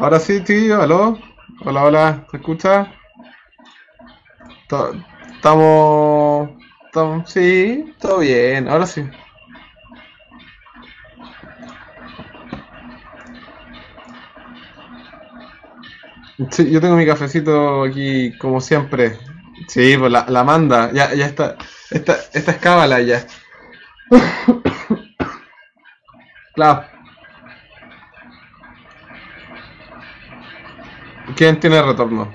Ahora sí, tío, aló. Hola, hola, ¿se escucha? Estamos... Sí, todo bien, ahora sí. Sí, yo tengo mi cafecito aquí, como siempre. Sí, pues la, la manda, ya, ya está. Esta, esta es cábala ya. Claro. ¿Quién tiene retorno?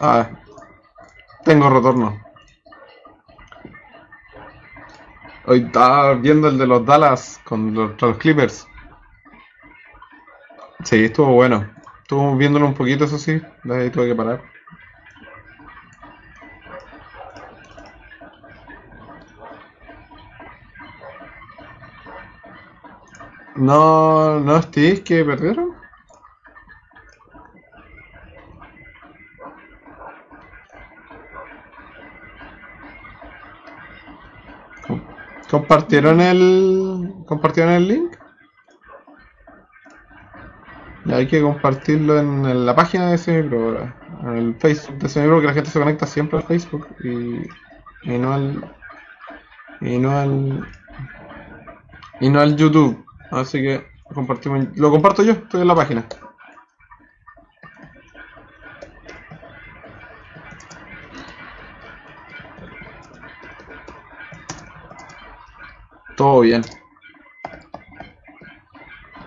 Ah, tengo retorno. Hoy estaba viendo el de los Dallas con los, Clippers. Sí, estuvo bueno. Estuvo viéndolo un poquito, eso sí. De ahí tuve que parar. No, no, Steve, que perdieron. Com- ¿Compartieron el, compartieron el link? Ya hay que compartirlo en, en la página de Semipro, ahora, en el Facebook de Semipro, que la gente se conecta siempre al Facebook y, y no al y no al y no al YouTube. Así que compartimos, lo comparto yo, estoy en la página. Todo bien.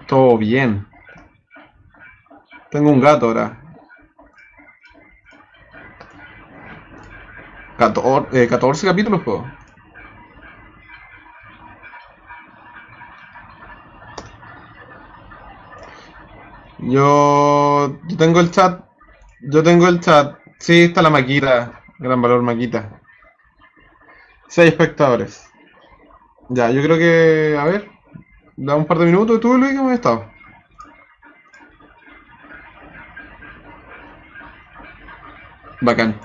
Todo bien. Tengo un gato ahora. 14, eh, 14 capítulos, po. Yo, yo tengo el chat. Yo tengo el chat. Sí, está la maquita. Gran valor maquita. 6 espectadores. Ya, yo creo que. A ver. Da un par de minutos. ¿Tú, Luis, cómo has estado? Bacán.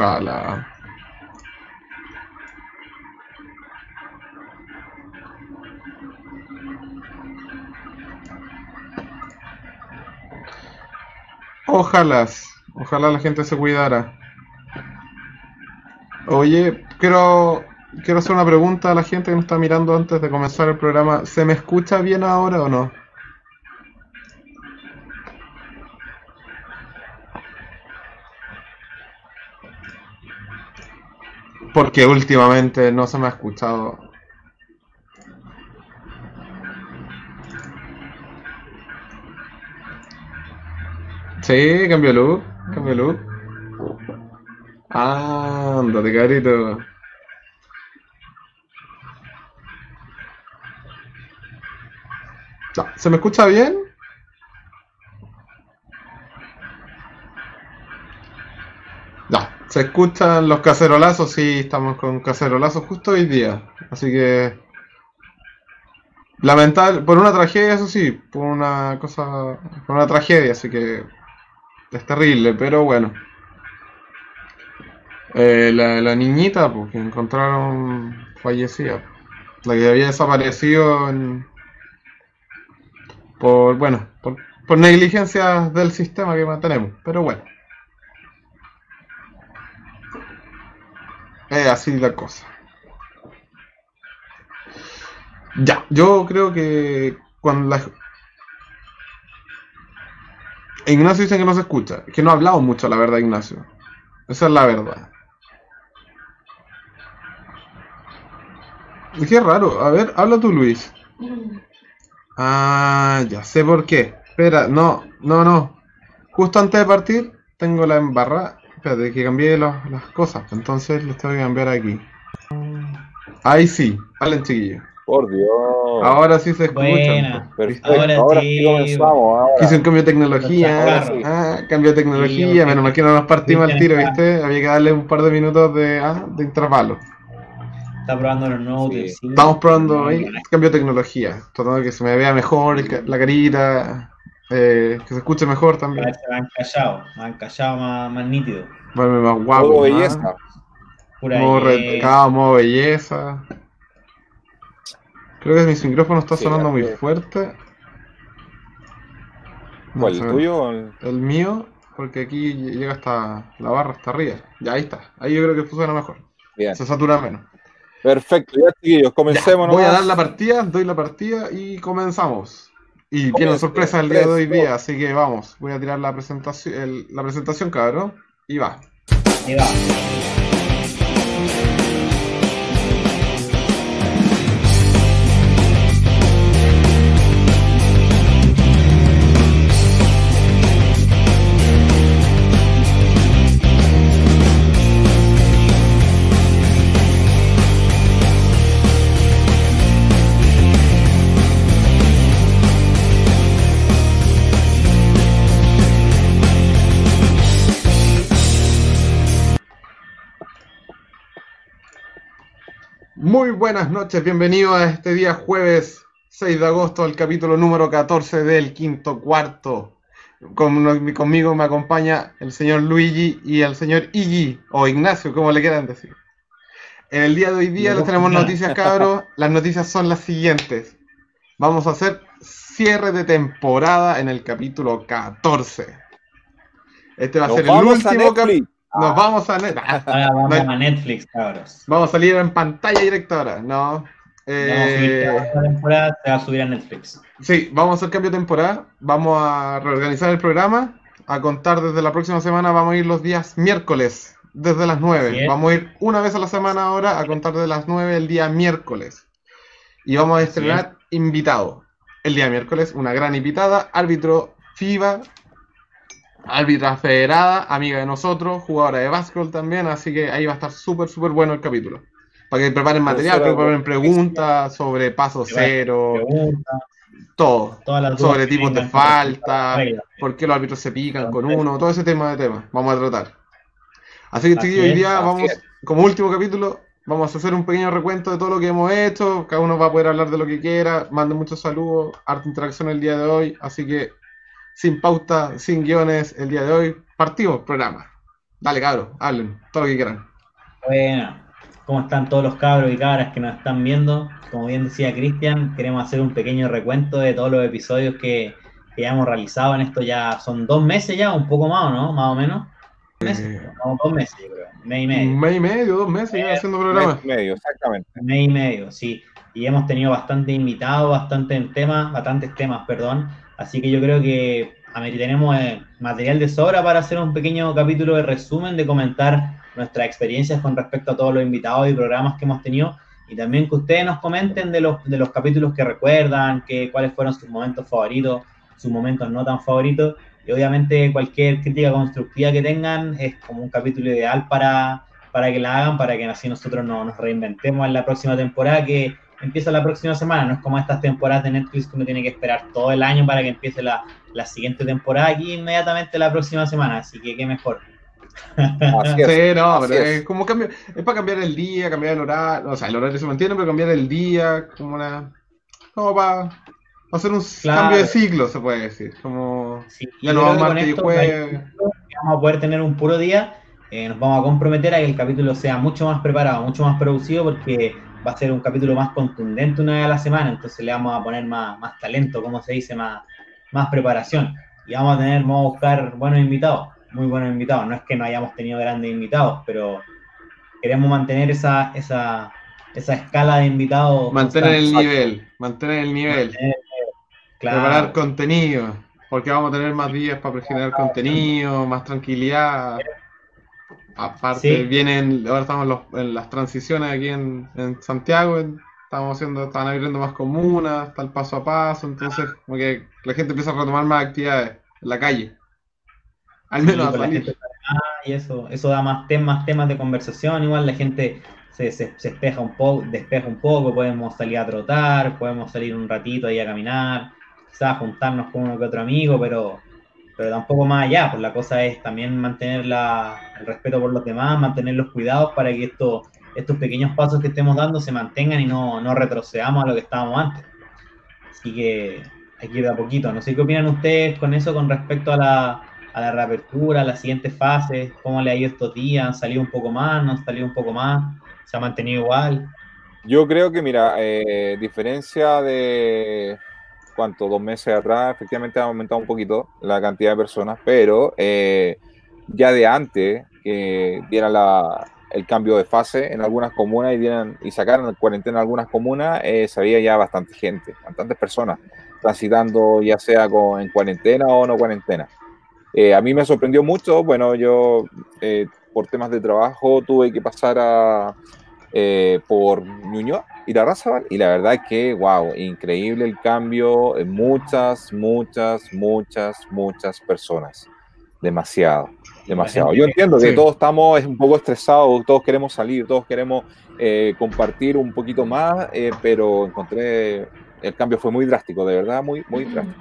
Ojalá. Ojalá. Ojalá la gente se cuidara. Oye, quiero, quiero hacer una pregunta a la gente que nos está mirando antes de comenzar el programa. ¿Se me escucha bien ahora o no? Porque últimamente no se me ha escuchado. Sí, cambio look, cambio look. Ándate, carito. ¿Se me escucha bien? Ya, se escuchan los cacerolazos, sí, estamos con cacerolazos justo hoy día. Así que... Lamentable, por una tragedia, eso sí, por una cosa, por una tragedia, así que es terrible, pero bueno. Eh, la, la niñita, pues, que encontraron fallecida, la que había desaparecido en- por, bueno, por, por negligencias del sistema que mantenemos, pero bueno. Es así la cosa. Ya, yo creo que cuando la... Ignacio dice que no se escucha, que no ha hablado mucho, la verdad, Ignacio. Esa es la verdad. Y Qué raro, a ver, habla tú, Luis. Ah, ya sé por qué. Espera, no, no, no. Justo antes de partir, tengo la embarrada. Espérate, que cambié los- las cosas. Entonces los tengo que cambiar aquí. Ahí sí, hablen chiquillos. Por Dios. Ahora sí se escuchan. Buena. Perfecto. ¿viste? Ahora Ahora, sí. sí comenzamos. Ahora. Hice un cambio de tecnología. Ah, cambio de tecnología. Sí, Menos mal que no nos partimos al tiro. ¿viste? Había que darle un par de minutos de, ah, de intervalo. Está probando los nuevos sí. Estamos probando ahí cambio de tecnología, tratando de que se me vea mejor la carita, eh, que se escuche mejor también. Se van callado, van callado más, más nítido. Bueno, más guapo. Modo belleza. Pura modo redcado, modo belleza. Creo que mi micrófono está sonando muy fuerte. ¿Cuál, el tuyo o el... mío? Porque aquí llega hasta la barra, hasta arriba. Ya ahí está. Ahí yo creo que funciona mejor. Bien. Se satura menos. Perfecto, ya chiquillos, comencemos. voy a dar la partida, doy la partida y comenzamos. Y tiene sorpresa el día de hoy día, así que vamos. Voy a tirar la presentación, la presentación, cabrón. Y va. Y va. Muy buenas noches, bienvenido a este día jueves 6 de agosto al capítulo número 14 del quinto cuarto. conmigo me acompaña el señor Luigi y el señor Iggy, o Ignacio, como le quieran decir. En el día de hoy día les tenemos noticias, cabros. Las noticias son las siguientes. Vamos a hacer cierre de temporada en el capítulo 14. Este va a ser el último capítulo. Nos vamos a, vamos a Netflix, cabros. Vamos a salir en pantalla directa ahora, ¿no? Eh... temporada se va a subir a Netflix. Sí, vamos a hacer cambio de temporada. Vamos a reorganizar el programa. A contar desde la próxima semana, vamos a ir los días miércoles, desde las 9. Vamos a ir una vez a la semana ahora, a contar desde las 9 el día miércoles. Y vamos a estrenar invitado. El día miércoles, una gran invitada, árbitro FIBA, árbitra federada, amiga de nosotros, jugadora de básquetbol también, así que ahí va a estar súper, súper bueno el capítulo. Para que preparen material, preparen preguntas sobre paso cero, todo, sobre tipos de falta, por qué los árbitros se pican con uno, todo ese tema de temas, vamos a tratar. Así que hoy día vamos, como último capítulo, vamos a hacer un pequeño recuento de todo lo que hemos hecho, cada uno va a poder hablar de lo que quiera, manden muchos saludos, harta interacción el día de hoy, así que sin pauta, sin guiones, el día de hoy. Partimos programa. Dale, cabros, hablen, todo lo que quieran. Bueno, ¿cómo están todos los cabros y cabras que nos están viendo? Como bien decía Cristian, queremos hacer un pequeño recuento de todos los episodios que, que ya hemos realizado en esto. Ya son dos meses ya, un poco más, ¿no? Más o menos. Meses, eh, dos meses, yo creo. Un mes y medio. Un mes y medio, dos meses ya haciendo programas. Mes y medio, exactamente. Un mes y medio, sí. Y hemos tenido bastante invitados, bastante temas, bastantes temas, perdón Así que yo creo que tenemos eh, material de sobra para hacer un pequeño capítulo de resumen, de comentar nuestras experiencias con respecto a todos los invitados y programas que hemos tenido y también que ustedes nos comenten de los, de los capítulos que recuerdan, que, cuáles fueron sus momentos favoritos, sus momentos no tan favoritos. Y obviamente cualquier crítica constructiva que tengan es como un capítulo ideal para, para que la hagan, para que así nosotros no, nos reinventemos en la próxima temporada, que empieza la próxima semana, no es como estas temporadas de Netflix que uno tiene que esperar todo el año para que empiece la, la siguiente temporada aquí inmediatamente la próxima semana, así que qué mejor. Así sí, no, pero es. como cambio, es para cambiar el día, cambiar el horario, o sea, el horario se mantiene, pero cambiar el día, como una, como para hacer un cambio de ciclo, se puede decir, como ya no vamos martes y jueves. Vamos a poder tener un puro día, eh, nos vamos a comprometer a que el capítulo sea mucho más preparado, mucho más producido, porque va a ser un capítulo más contundente una vez a la semana, entonces le vamos a poner más, más talento, como se dice, más, más preparación. Y vamos a tener, vamos a buscar buenos invitados, muy buenos invitados. No es que no hayamos tenido grandes invitados, pero queremos mantener esa, esa, esa escala de invitados. Mantener el nivel, mantener el nivel. Preparar contenido, porque vamos a tener más días para generar contenido, más tranquilidad. Aparte, vienen, ahora estamos en, las transiciones aquí en, Santiago, estamos haciendo, están abriendo más comunas, está el paso a paso, entonces como que la gente empieza a retomar más actividades en la calle. Al menos a salir. y eso, eso da más temas, temas de conversación, igual la gente se, se, despeja un poco, despeja un poco, podemos salir a trotar, podemos salir un ratito ahí a caminar, quizás juntarnos con uno que otro amigo, pero pero tampoco más allá, pues la cosa es también mantener el respeto por los demás, mantener los cuidados para que esto estos pequeños pasos que estemos dando se mantengan y no, no retrocedamos a lo que estábamos antes. Así que hay que ir de a poquito. No sé qué opinan ustedes con eso con respecto a la, a la reapertura, a la siguiente fase, cómo le ha ido estos días, han salido un poco más, no han salido un poco más, se ha mantenido igual. Yo creo que, mira, eh, diferencia de cuánto, dos meses atrás, efectivamente ha aumentado un poquito la cantidad de personas, pero eh, ya de antes que diera la, el cambio de fase en algunas comunas y, dieran, y sacaran en cuarentena algunas comunas, eh, sabía ya bastante gente, bastantes personas transitando ya sea con, en cuarentena o no cuarentena. Eh, a mí me sorprendió mucho, bueno, yo eh, por temas de trabajo tuve que pasar a, eh, por Ñuñoa, ir a Razabal, y la verdad es que, wow, increíble el cambio, muchas, muchas, muchas, muchas personas, demasiado, demasiado. Yo entiendo que Sí. todos estamos un poco estresados, todos queremos salir, todos queremos eh, compartir un poquito más, eh, pero encontré, el cambio fue muy drástico, de verdad, muy, muy drástico.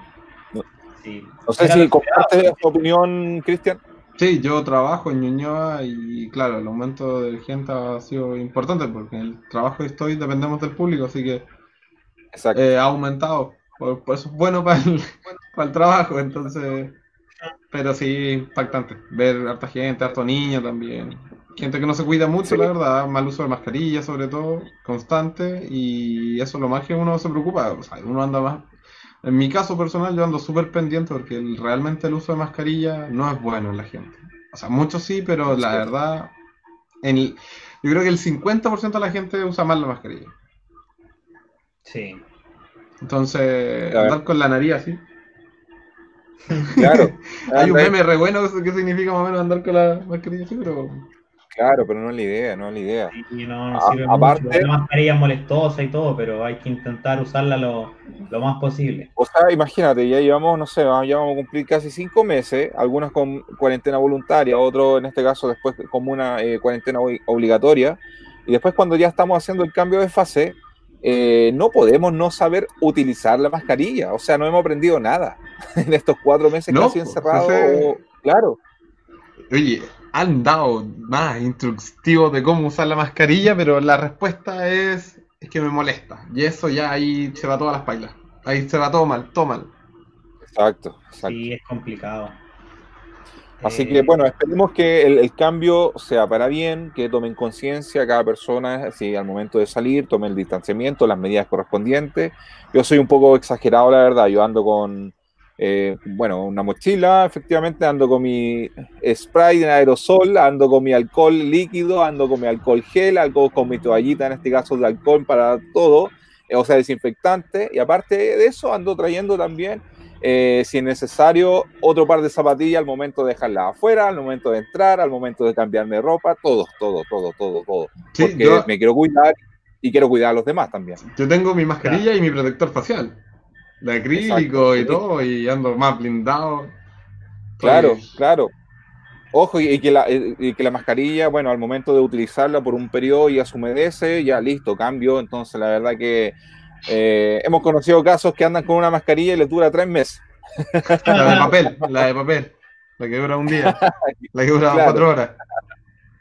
Sí. No sé Era si comparte tu opinión, Cristian. Sí, yo trabajo en Ñuñoa y claro, el aumento de gente ha sido importante porque en el trabajo que estoy dependemos del público, así que eh, ha aumentado. Por, por eso es bueno para el, para el trabajo, entonces. Pero sí, impactante. Ver harta gente, harto niño también. Gente que no se cuida mucho, Sí. la verdad. Mal uso de mascarilla, sobre todo, constante. Y eso es lo más que uno se preocupa. O sea, uno anda más. En mi caso personal, yo ando súper pendiente porque el- realmente el uso de mascarilla no es bueno en la gente. O sea, muchos sí, pero la Sí. verdad. En el- yo creo que el 50% de la gente usa mal la mascarilla. Sí. Entonces, andar con la nariz así. Claro. Hay un meme re bueno que significa más o menos andar con la mascarilla así, pero. Claro, pero no es la idea, no es la idea. Y no, no A- sirve aparte- mucho. La mascarilla es molestosa y todo, pero hay que intentar usarla lo, lo más posible. O sea, imagínate, ya llevamos, no sé, vamos- ya vamos a cumplir casi cinco meses, algunos con cuarentena voluntaria, otros en este caso después como una eh, cuarentena obli- obligatoria, y después cuando ya estamos haciendo el cambio de fase, eh, no podemos no saber utilizar la mascarilla, o sea, no hemos aprendido nada en estos cuatro meses No, casi pues, encerrados. ese- o- Claro, Oye, han dado más instructivos de cómo usar la mascarilla, pero la respuesta es, es que me molesta. Y eso ya ahí se va todas las pailas. Ahí se va todo mal, todo mal. exacto, exacto. Sí, es complicado. Así Eh, que bueno, esperemos que el, el cambio sea para bien, que tomen conciencia cada persona, si al momento de salir, tomen el distanciamiento, las medidas correspondientes. Yo soy un poco exagerado, la verdad, yo ando con, eh, bueno, una mochila, efectivamente, ando con mi spray en aerosol, ando con mi alcohol líquido, ando con mi alcohol gel, ando con mi toallita, en este caso de alcohol para todo, eh, o sea, desinfectante, y aparte de eso, ando trayendo también eh, si es necesario, otro par de zapatillas al momento de dejarlas afuera, al momento de entrar, al momento de cambiarme de ropa, todo, todo, todo, todo, todo. Sí, Porque yo, me quiero cuidar y quiero cuidar a los demás también. yo tengo mi mascarilla y mi protector facial. De acrílico Exacto. y todo, y ando más blindado. Claro, claro. Ojo, y, y que la, y que la mascarilla, bueno, al momento de utilizarla por un periodo ya se humedece, ya listo, cambio. Entonces, la verdad que eh, hemos conocido casos que andan con una mascarilla y les dura tres meses. La de papel, la de papel. La que dura un día. La que dura Claro. cuatro horas.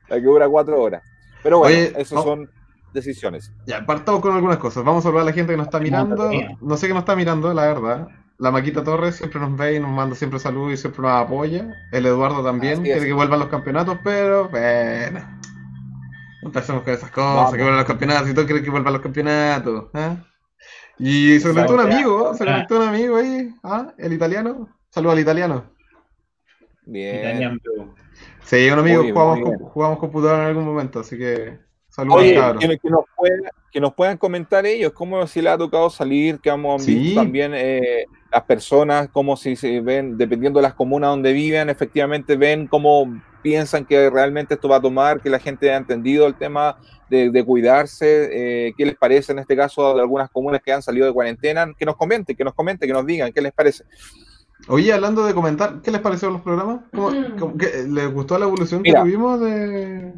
La que dura cuatro horas. Pero bueno, Oye, esas no. son decisiones. Ya, partamos con algunas cosas. Vamos a saludar a la gente que nos está mirando. No sé qué nos está mirando, la verdad. La Maquita Torres siempre nos ve y nos manda siempre saludos y siempre nos apoya. El Eduardo también quiere que vuelvan los campeonatos, pero bueno. No empecemos con esas cosas, Vamos. que vuelvan los campeonatos y todos quieren que vuelvan los campeonatos. ¿ah? Y se conectó un amigo, se conectó un amigo ahí, ¿ah? el italiano. Saludos al italiano. Bien. Italian Blue. Sí, un amigo, bien, bien. jugamos computador en algún momento, así que saludos Oye, que, que nos puedan, que nos puedan comentar ellos, cómo si les ha tocado salir, que hemos Sí. también eh, las personas, cómo si se ven, dependiendo de las comunas donde viven, efectivamente ven cómo piensan que realmente esto va a tomar, que la gente ha entendido el tema de, de cuidarse, eh, qué les parece en este caso de algunas comunas que han salido de cuarentena, que nos comenten, que nos comenten, que nos digan qué les parece. Oye, hablando de comentar, ¿qué les pareció los programas? ¿Cómo- cómo- qué- ¿Les gustó la evolución que Mira. tuvimos de,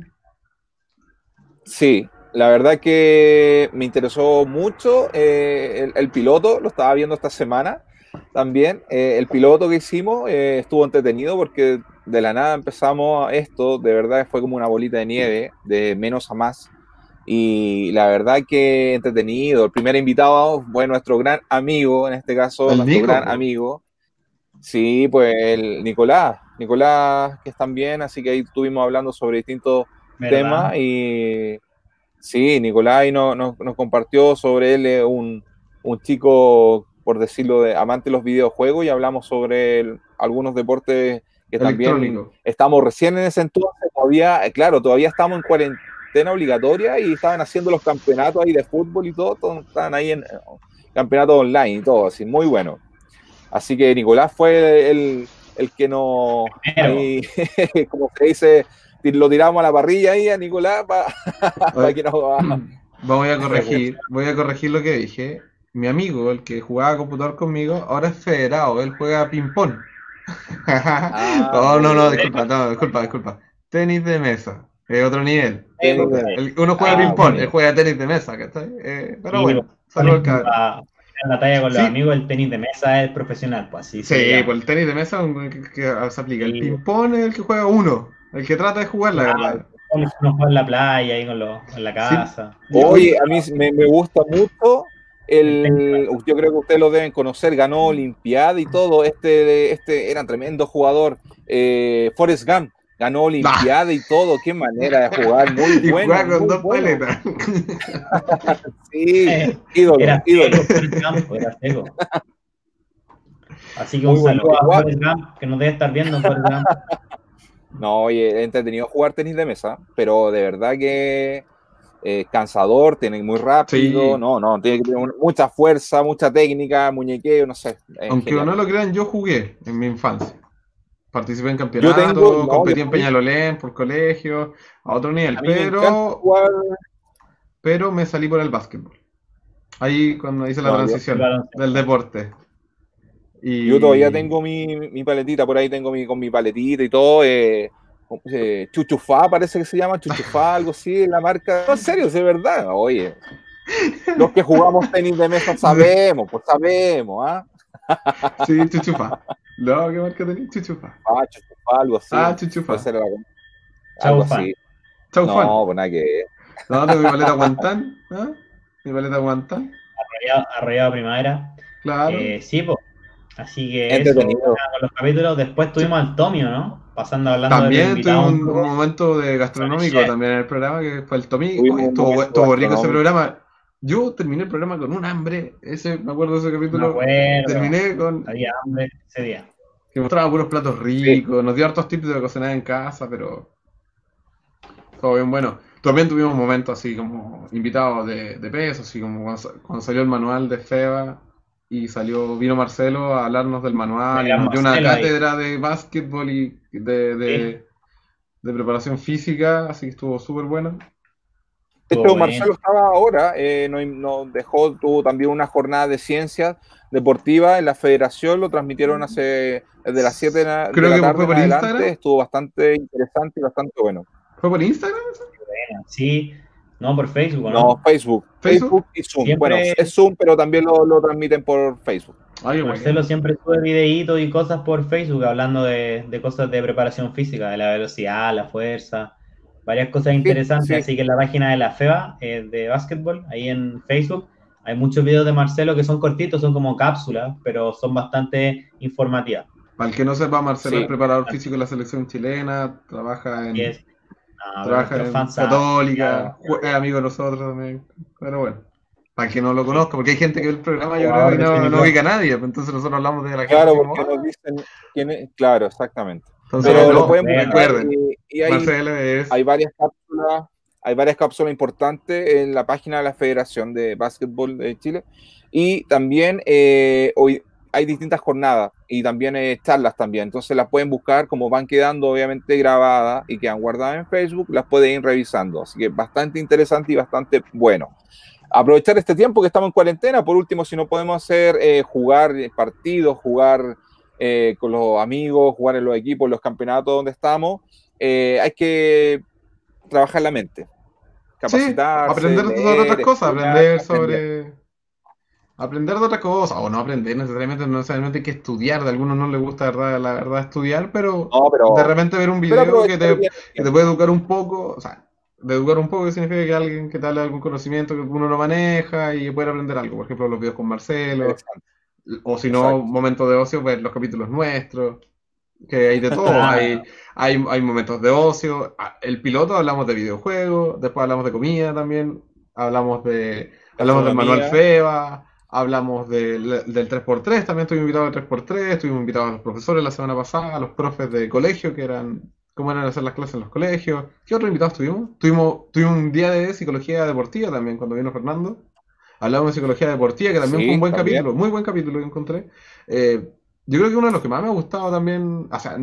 Sí, la verdad que me interesó mucho eh, el, el piloto, lo estaba viendo esta semana también. Eh, el piloto que hicimos eh, estuvo entretenido porque de la nada empezamos esto, de verdad fue como una bolita de nieve, de menos a más. Y la verdad que entretenido. El primer invitado fue nuestro gran amigo, en este caso, nuestro Nico, gran amigo. Sí, pues el Nicolás. Nicolás, que están bien, así que ahí estuvimos hablando sobre distintos ¿verdad? temas y sí, Nicolás ahí no- no- nos compartió sobre él, un, un chico, por decirlo, de amante de los videojuegos y hablamos sobre el- algunos deportes que también estamos recién en ese entonces, todavía, eh, claro, todavía estamos en cuarentena obligatoria y estaban haciendo los campeonatos ahí de fútbol y todo, todos estaban ahí en eh, campeonatos online y todo, así, muy bueno. Así que Nicolás fue el, el que nos, ahí, como se dice, lo tiramos a la parrilla ahí a Nicolás para Oye, que nos va- Voy a corregir, voy a corregir lo que dije. Mi amigo, el que jugaba computador conmigo, ahora es federado, él juega ping-pong. no, no, no, disculpa, no, disculpa, disculpa. Tenis de mesa, es otro nivel. El- uno juega Ah, ping-pong, él juega tenis de mesa, ¿cachai? Eh, pero Sí, bueno, pero- saludos al cabrón. A- en la talla con los Sí. amigos, el tenis de mesa es profesional, pues así Sí, pues el tenis de mesa es un- que, que se aplica. El ping-pong es el que juega uno, el que trata de jugar, la Ah, verdad. Uno juega en la playa, ahí con los, en la casa. Oye, a mí me, me gusta mucho el, yo creo que ustedes lo deben conocer, ganó Olimpiada y todo, este, este era un tremendo jugador, eh, Forrest Gump, ganó Olimpiada y todo, qué manera de jugar, muy y bueno. juega con muy dos bueno. paletas. Sí, Eh, ídolo, Era ídolo. Gump, era seco. Así que Muy un bueno. saludo a Forrest Gump, que nos debe estar viendo Forrest Gump. No, oye, es entretenido jugar tenis de mesa, pero de verdad que eh, cansador, tiene muy rápido, Sí. no, no, tiene que tener mucha fuerza, mucha técnica, muñequeo, no sé. Aunque genial. no lo crean, yo jugué en mi infancia. Participé en campeonatos, no, competí en Peñalolén por colegio, a otro nivel, A mí me pero, pero me salí por el básquetbol. Ahí cuando hice la No, transición del deporte. Y Yo todavía tengo mi, mi paletita, por ahí tengo mi, con mi paletita y todo. Eh, eh, chuchufá, parece que se llama chuchufá, algo así, la marca. No, en serio, es de verdad. Oye, los que jugamos tenis de mesa sabemos, pues sabemos, ¿ah? Sí, chuchufa. No, ¿qué marca tenés? Chuchufa. Ah, chuchufá, algo así. Ah, algo, así. Chau, Juan. No, pues nada que. No, tengo mi paleta guantán. ¿ah? Mi paleta guantán. Arrollado, arrollado primavera. Claro. Eh, sí, pues. Así que eso, con los capítulos. Después tuvimos al Tomio, ¿no? Pasando hablando También tuve un un, momento de gastronómico Chef. también en el programa que fue el. Tuvimos un estuvo, rico ese programa. Yo terminé el programa con un hambre. Ese, me acuerdo de ese capítulo. acuerdo. Terminé con Había hambre ese día. que mostraba puros platos ricos, nos dio hartos tips de cocinar en casa, pero todo bien bueno. También tuvimos momentos así como invitados de, de peso, así como cuando salió el manual de Feba y salió, vino Marcelo a hablarnos del manual, dio una Marcelo ahí. cátedra de básquetbol y de, de, de preparación física, así que estuvo súper bueno. De Estuvo hecho, bueno. Marcelo estaba ahora, eh, nos, nos dejó, tuvo también una jornada de ciencias deportivas en la federación, lo transmitieron hace desde las 7 de la, de Creo la que tarde fue por en adelante, Instagram. estuvo bastante interesante y bastante bueno. ¿Fue por Instagram? Sí, no por Facebook, ¿no? No, Facebook, ¿Facebook? Facebook, y Zoom. Siempre- Bueno, es Zoom, pero también lo, lo transmiten por Facebook. Ay, Marcelo siempre sube videitos y cosas por Facebook hablando de, de cosas de preparación física, de la velocidad, la fuerza, varias cosas interesantes. sí. Así que en la página de la FEBA eh, de básquetbol, ahí en Facebook, hay muchos videos de Marcelo que son cortitos, son como cápsulas, pero son bastante informativas. Para el que no sepa, Marcelo Sí. es preparador físico de la selección chilena, trabaja en, trabaja en Católica, claro. es amigo de nosotros también. Pero bueno, para el que no lo conozca, porque hay gente que ve el programa, yo creo, no, no ubica a nadie, pues entonces nosotros hablamos de la gente. Claro, porque como, nos dicen quién es, claro, exactamente. Entonces, Pero no, lo pueden recuerden, y, y hay, Marcelo es hay varias cápsulas, hay varias cápsulas importantes en la página de la Federación de Básquetbol de Chile. Y también eh, hoy hay distintas jornadas y también eh, charlas también. Entonces las pueden buscar, como van quedando obviamente grabadas y quedan guardadas en Facebook, las pueden ir revisando. Así que bastante interesante y bastante bueno. Aprovechar este tiempo que estamos en cuarentena. Por último, si no podemos hacer eh, jugar partidos, jugar eh, con los amigos, jugar en los equipos, en los campeonatos donde estamos, eh, hay que trabajar la mente. Capacitarse. aprender de leer, otras cosas, aprender. sobre. Aprender de otras cosas, o no aprender necesariamente, no necesariamente hay que estudiar, de algunos no les gusta verdad, la verdad estudiar, pero No, pero, de repente ver un video que te, que te puede educar un poco, o sea, de educar un poco, que significa que alguien que te hable de algún conocimiento que uno no maneja y puede aprender algo. Por ejemplo, los videos con Marcelo, o si no, momentos de ocio, ver los capítulos nuestros, que hay de todo. hay, hay, hay momentos de ocio. Ah, El piloto hablamos de videojuegos, después hablamos de comida también, hablamos de hablamos del manual Gastronomía. FEBA, hablamos del, del 3x3, también estuvimos invitados al 3x3, estuvimos invitados a los profesores la semana pasada, a los profes de colegio que eran cómo eran hacer las clases en los colegios. ¿Qué otros invitados tuvimos? Tuvimos, tuvimos un día de psicología deportiva también cuando vino Fernando. Hablamos de psicología deportiva, que también Sí, fue un buen también. capítulo, muy buen capítulo que encontré. Eh, yo creo que uno de los que más me ha gustado también, o sea,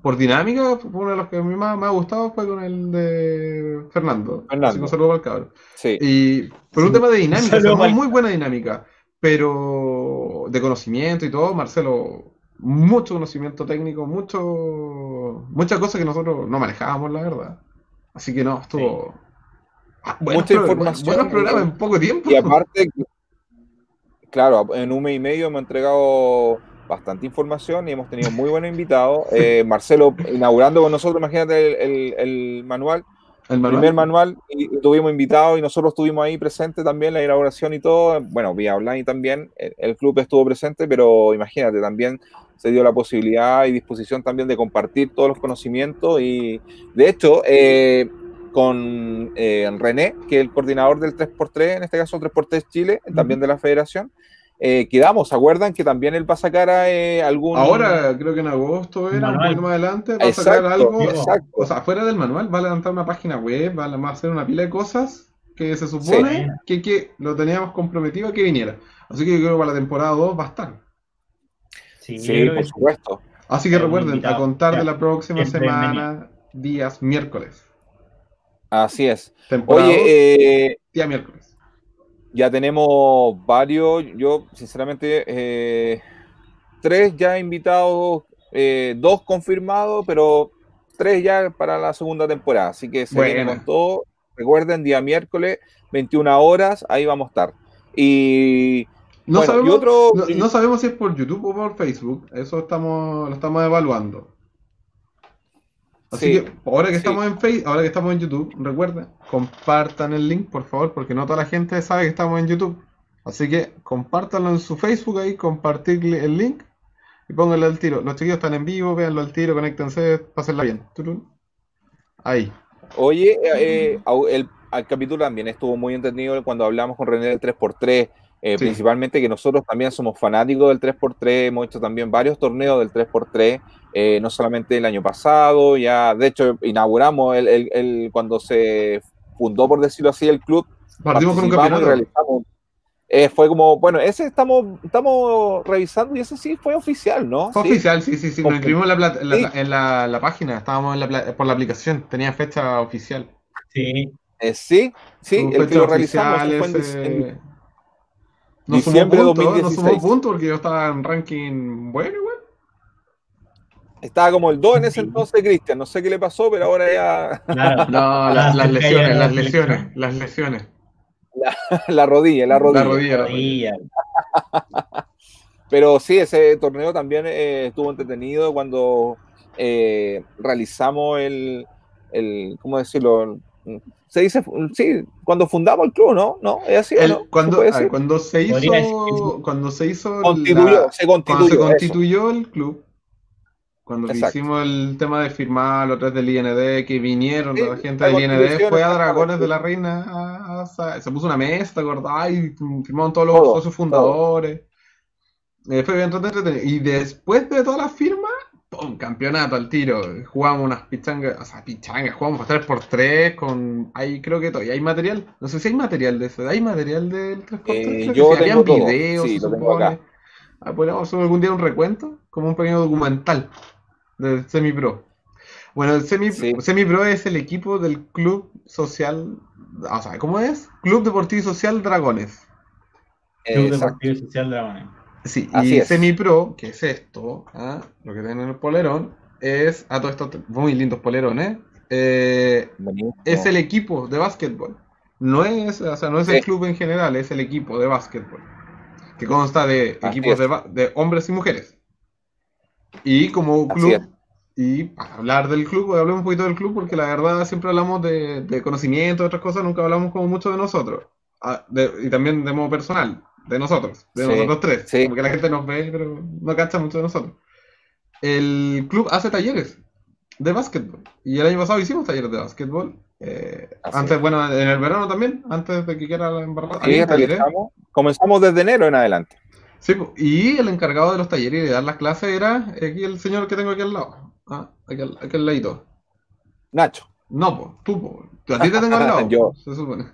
por dinámica, uno de los que a mí más me ha gustado fue con el de Fernando. Fernando. Así que un saludo para el cabrón. Sí. Y por un Sí. tema de dinámica, o sea, muy, buena dinámica, pero de conocimiento y todo, Marcelo, mucho conocimiento técnico, mucho, muchas cosas que nosotros no manejábamos, la verdad. Así que no, estuvo... Ah, buenos Mucha pro- información. Buenos programas en poco tiempo. Y aparte, claro, en un mes y medio hemos entregado bastante información y hemos tenido muy buenos invitados. Eh, Marcelo inaugurando con nosotros, imagínate el, el- el manual, El manual. primer manual, y, tuvimos invitados y nosotros estuvimos ahí presentes también, la inauguración y todo. Bueno, vía online también, el, el club estuvo presente, pero imagínate, también se dio la posibilidad y disposición también de compartir todos los conocimientos y de hecho, eh, con eh, René, que es el coordinador del 3x3, en este caso 3x3 Chile, también de la federación, eh, quedamos, ¿se acuerdan que también él va a sacar eh, algún... Ahora, creo que en agosto era, un poquito más adelante, va a sacar Exacto, algo. exacto. O sea, fuera del manual, va a levantar una página web, va a hacer una pila de cosas que se supone que, que lo teníamos comprometido a que viniera. Así que yo creo que para la temporada 2 va a estar. Sí, Sí, por supuesto. Así que recuerden, a contar de la próxima semana, días miércoles. Así es. Temporada 2, Oye, eh, día miércoles. Ya tenemos varios, yo sinceramente, eh, tres ya invitados, eh, dos confirmados, pero tres ya para la segunda temporada. Así que se Buena. viene con todo. Recuerden, día miércoles, 21 horas, ahí vamos a estar. Y No, bueno, y sabemos, otro- no, no sabemos si es por YouTube o por Facebook. Eso estamos, lo estamos evaluando. Así Sí, que ahora que sí. estamos en Facebook, ahora que estamos en YouTube, recuerden, compartan el link, por favor, porque no toda la gente sabe que estamos en YouTube. Así que compártanlo en su Facebook ahí, compartirle el link y pónganle al tiro. Los chiquillos están en vivo, véanlo al tiro, conéctense, pásenla bien. Ahí. Oye, eh, au- el, al capítulo también estuvo muy entendido cuando hablamos con René del 3x3, eh, Sí. principalmente que nosotros también somos fanáticos del 3x3, hemos hecho también varios torneos del 3x3, eh, no solamente el año pasado, ya de hecho inauguramos el, el- el- cuando se fundó, por decirlo así, el club, Partimos con un y campeonato. realizamos. Eh, fue como, bueno, ese estamos, estamos revisando y ese sí fue oficial, ¿no? Fue Sí. oficial, sí, sí, sí. Nos inscribimos en la, en la, Sí. en la- la página, estábamos en la por la aplicación, tenía fecha oficial. Sí, Eh, sí, sí, Tuvo el que lo realizamos fue en sumó diciembre de puntos, no 2016. sumó puntos porque yo estaba en ranking bueno, igual. Estaba como el 2 en ese entonces, Cristian. No sé qué le pasó, pero ahora ya claro. No, Ah, las, las se lesiones, las la lesiones, las lesiones. la rodilla, la rodilla. La rodilla, la rodilla. Pero sí, ese torneo también eh, estuvo entretenido cuando eh, realizamos el, el, ¿cómo decirlo? Se dice, sí, cuando fundamos el club, ¿no? ¿No? ¿Es así o El- no? ¿Se cuando, ah, cuando se hizo, cuando se hizo la- Constituyó, se cuando constituyó. se eso. constituyó el club, cuando Exacto. hicimos el tema de firmar los tres del IND, que vinieron Sí, la gente la del IND, fue a. Dragones de la Reina, a- a- se puso una mesa, ¿te acordás? Y firmaron todos los Todo, socios fundadores. Eh, fue bien entretenido. Y después de todas las firmas, ¡pum! Campeonato al tiro. Jugamos unas pichangas, o sea, pichangas, jugamos a 3x3 con. Ahí creo que todavía hay material. No sé si hay material de eso. ¿Hay material del 3x3? Eh, yo habían tengo videos, Sí, lo tengo acá. Ah, podríamos hacer algún día un recuento, como un pequeño documental del Semi-Pro. Bueno, el Semi, Sí. Semi-Pro es el equipo del Club Social. O sea, ¿cómo es? Club Deportivo y Social Dragones. Club Exacto. Deportivo y Social Dragones. Sí, Así y es. Semi-Pro, que es esto, ¿ah? lo que tienen en el polerón, es. A todos estos muy lindos polerones. eh, es el equipo de básquetbol. No es, o sea, no es el Sí. club en general, es el equipo de básquetbol. Que consta de Así equipos de, de hombres y mujeres. Y como Así club es. Y para hablar del club, hablemos un poquito del club porque la verdad siempre hablamos de, de conocimiento, de otras cosas, nunca hablamos como mucho de nosotros. Ah, de- y también de modo personal, de nosotros, de Sí, nosotros tres. sí. Porque la gente nos ve, pero no cacha mucho de nosotros. El club hace talleres de básquetbol. Y el año pasado hicimos talleres de básquetbol. eh, antes, es. bueno, en el verano también, antes de que quiera la embarrada. Sí. Comenzamos desde enero en adelante. Sí, y el encargado de los talleres y de dar las clases era aquí el señor que tengo aquí al lado. Ah, aquí al, aquí al ladito. Nacho. No, po, tú, po. A ti te tengo al lado, Yo. se supone.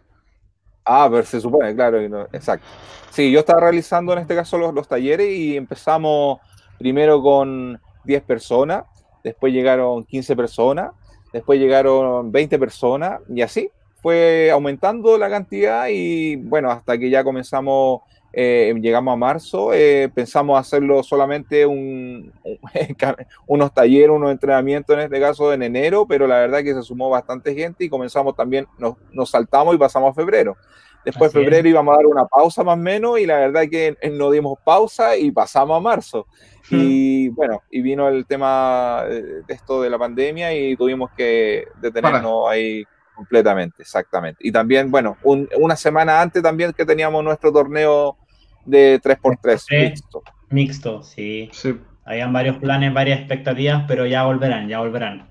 Ah, pero se supone, claro, no- exacto. Sí, yo estaba realizando en este caso los, los talleres y empezamos primero con 10 personas, después llegaron 15 personas, después llegaron 20 personas y así fue aumentando la cantidad y bueno, hasta que ya comenzamos, eh, llegamos a marzo, eh, pensamos hacerlo solamente un, un- unos talleres, unos entrenamientos en este caso en enero, pero la verdad que se sumó bastante gente y comenzamos también, nos, nos saltamos y pasamos a febrero. Después de febrero íbamos a dar una pausa más o menos y la verdad que eh, no dimos pausa y pasamos a marzo. Y bueno, y vino el tema de esto de la pandemia y tuvimos que detenernos ahí completamente, exactamente. Y también, bueno, un- una semana antes también que teníamos nuestro torneo de 3x3 3x3. mixto. Mixto, sí. Sí. Habían varios planes, varias expectativas, pero ya volverán, ya volverán.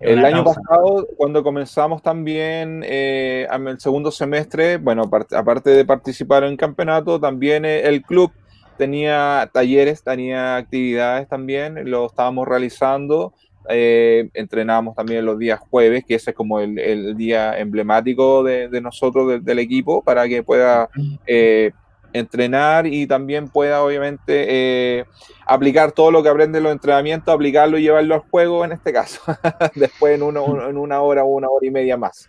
Es El año causa. pasado, cuando comenzamos también eh, en el segundo semestre, bueno, apart- aparte de participar en campeonato, también eh, el club tenía talleres, tenía actividades también, lo estábamos realizando. Eh, entrenábamos también los días jueves, que ese es como el, día emblemático de, nosotros, del equipo, para que pueda eh, entrenar y también pueda obviamente eh, aplicar todo lo que aprende en los entrenamientos, aplicarlo y llevarlo al juego en este caso, después en, uno- en una hora o una hora y media más.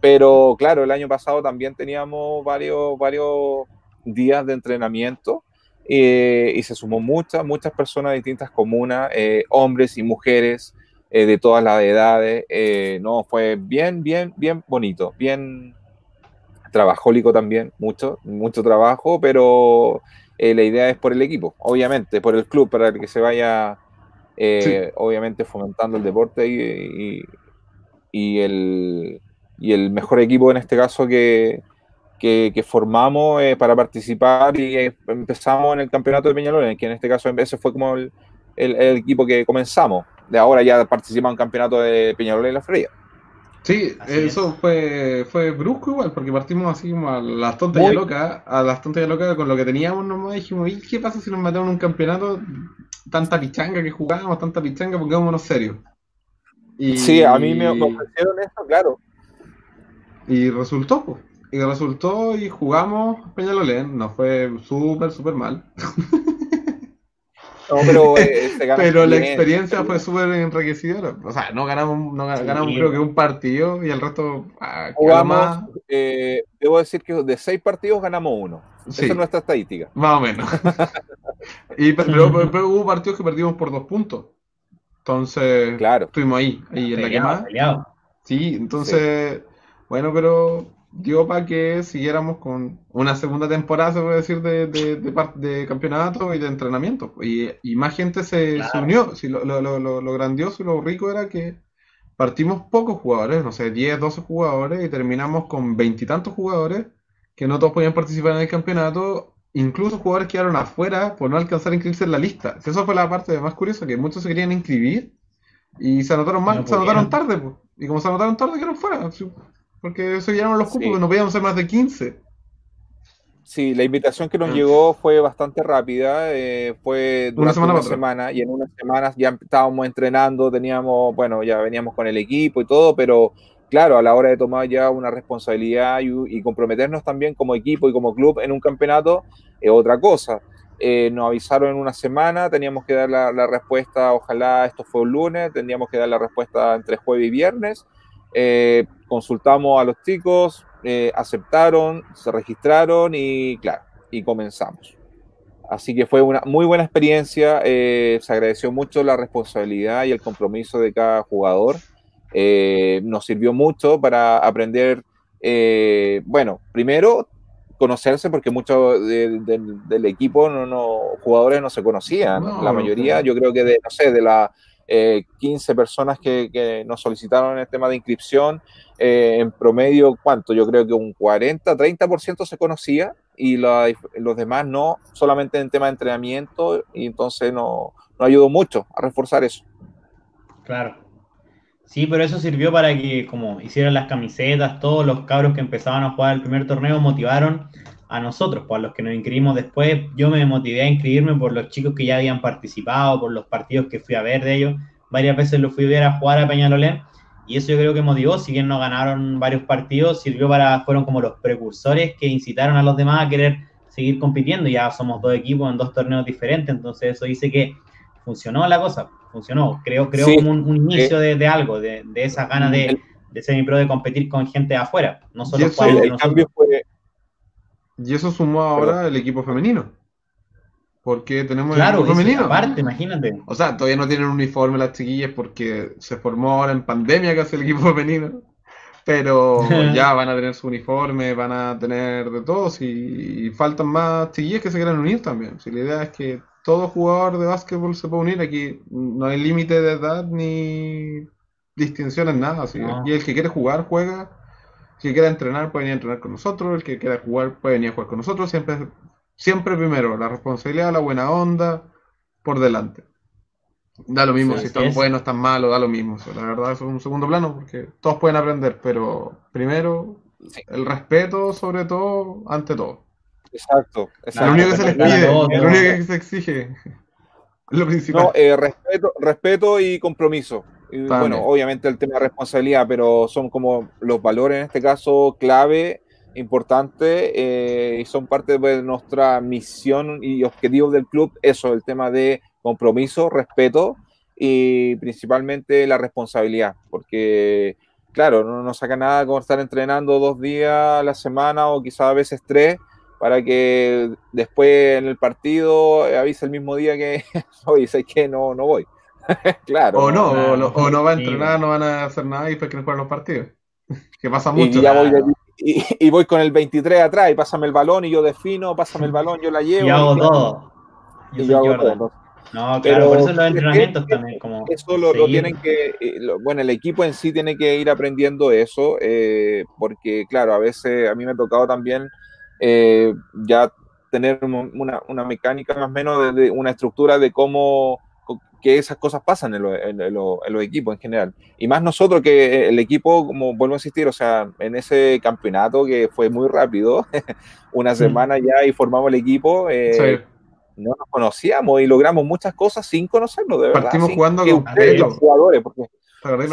Pero claro, el año pasado también teníamos varios, varios días de entrenamiento eh, y se sumó muchas, muchas personas de distintas comunas, eh, hombres y mujeres eh, de todas las edades. no, fue bien, bien, bien bonito, bien trabajólico también, mucho, mucho trabajo, pero la idea es por el equipo, obviamente, por el club, para que se vaya, obviamente, fomentando el deporte y, y- y el, y el mejor equipo en este caso que, que, que formamos eh, para participar y eh, empezamos en el campeonato de Peñalolén, que en este caso ese fue como el, el- el equipo que comenzamos. De ahora ya participamos en el campeonato de Peñalolén en la Feria. Sí, Así eso fue, fue brusco igual, porque partimos así como a las tontas y Muy- locas, a las tontas y locas con lo que teníamos nomás, dijimos, ¿y qué pasa si nos metemos en un campeonato? Tanta pichanga que jugábamos, tanta pichanga, pongámonos serios. Y, Sí, a mí me, me ofrecieron eso, claro. y resultó, pues. Y resultó y jugamos Peñalolén, nos fue súper, súper mal. No, pero, eh, Pero la experiencia. fue súper enriquecedora. O sea, no ganamos, no ga- Sí, ganamos creo que un partido y el resto ah, Jugamos, eh, debo decir que de seis partidos ganamos uno. sí, Esa es nuestra estadística. más o menos. y, pero, pero- pero hubo partidos que perdimos por dos puntos. Entonces, Claro. estuvimos ahí, ahí en la Peleado, quemada. peleado. Sí, entonces, bueno, pero dio para que siguiéramos con una segunda temporada, se puede decir, de, de, de, campeonato y de entrenamiento. Y, y más gente se, unió. Sí, lo, lo, lo, lo- grandioso y lo rico era que partimos pocos jugadores, no sé, 10, 12 jugadores, y terminamos con veintitantos jugadores que no todos podían participar en el campeonato. Incluso jugadores quedaron afuera por no alcanzar a inscribirse en la lista. Eso fue la parte más curiosa, que muchos se querían inscribir y se anotaron mal, No se anotaron tarde, pues. Y como se anotaron tarde, quedaron fuera. Porque se llenaron los cupos, Sí. que no podíamos ser más de 15. Sí, la invitación que nos Ah. llegó fue bastante rápida, eh, fue durante semana una para atrás. semana y en unas semanas ya estábamos entrenando, teníamos, bueno, ya veníamos con el equipo y todo, pero claro, a la hora de tomar ya una responsabilidad y, y comprometernos también como equipo y como club en un campeonato, es otra cosa. Eh, nos avisaron en una semana, teníamos que dar la, la respuesta, ojalá esto fue un lunes, tendríamos que dar la respuesta entre jueves y viernes. Eh, consultamos a los chicos, eh, aceptaron, se registraron y claro, y comenzamos. Así que fue una muy buena experiencia, eh, se agradeció mucho la responsabilidad y el compromiso de cada jugador. Eh, nos sirvió mucho para aprender, eh, bueno, primero conocerse porque muchos de- de- del equipo, no, no, jugadores no se conocían. No, la mayoría, yo creo que de, no sé, de la 15 personas que, nos solicitaron el tema de inscripción. en promedio, ¿cuánto? Yo creo que un 40, 30% se conocía y los demás no, solamente en tema de entrenamiento, y entonces no, no ayudó mucho a reforzar eso. Claro. Sí, pero eso sirvió para que, como hicieran las camisetas, todos los cabros que empezaban a jugar el primer torneo motivaron a nosotros, por pues, los que nos inscribimos después. Yo me motivé a inscribirme por los chicos que ya habían participado, por los partidos que fui a ver de ellos. Varias veces los fui a ver a jugar a Peñalolén y eso yo creo que motivó, si bien no ganaron varios partidos, sirvió para, fueron como los precursores que incitaron a los demás a querer seguir compitiendo. Ya somos dos equipos en dos torneos diferentes, entonces eso dice que funcionó la cosa, funcionó. Creo, creo como un, inicio de, de, algo, de, de esas ganas de, de ser pro de competir con gente de afuera, no solo el, cambio fue... Y eso sumó ahora el equipo femenino. Porque tenemos el equipo femenino. Aparte, imagínate. O sea, todavía no tienen uniforme las chiquillas porque se formó ahora en pandemia casi el equipo femenino. Pero ya van a tener su uniforme, van a tener de todos y, faltan más chiquillas que se quieran unir también. Si la idea es que todo jugador de básquetbol se pueda unir, aquí no hay límite de edad ni distinciones, nada. Así. Y el que quiere jugar, juega. Si quiere entrenar, puede venir a entrenar con nosotros. El que quiera jugar, puede venir a jugar con nosotros. Siempre Siempre primero, la responsabilidad, la buena onda, por delante. Da lo mismo si están buenos, están malos, da lo mismo. la verdad, eso es un segundo plano porque todos pueden aprender, pero primero, el respeto, sobre todo, ante todo. Exacto. Es lo único que se les pide, lo único que se exige. Lo principal. No, eh, respeto, respeto y compromiso. Y, bueno, obviamente el tema de responsabilidad, pero son como los valores en este caso clave importante eh, y son parte de nuestra misión y objetivos del club, eso, el tema de compromiso, respeto y principalmente la responsabilidad, porque claro, no nos saca nada como estar entrenando dos días a la semana o quizás a veces tres para que después en el partido avise el mismo día que hoy sé que no, no voy. claro. O no, o, no, va a entrenar, no van a hacer nada y después quieren jugar los partidos. que pasa mucho. Y ya voy y, voy con el 23 atrás y pásame el balón y yo defino, pásame el balón, yo la llevo. Y hago todo. y yo hago todo. No, claro, por eso los entrenamientos también. Como eso lo, tienen que, bueno, el equipo en sí tiene que ir aprendiendo eso, eh, porque claro, a veces a mí me ha tocado también eh, ya tener una, una, mecánica más o menos de, una estructura de cómo que esas cosas pasan en, los equipos en general. Y más nosotros que el equipo, como vuelvo a insistir, o sea, en ese campeonato que fue muy rápido, una mm. semana ya y formamos el equipo, eh, no nos conocíamos y logramos muchas cosas sin conocernos, de verdad. Partimos jugando con jugadores, porque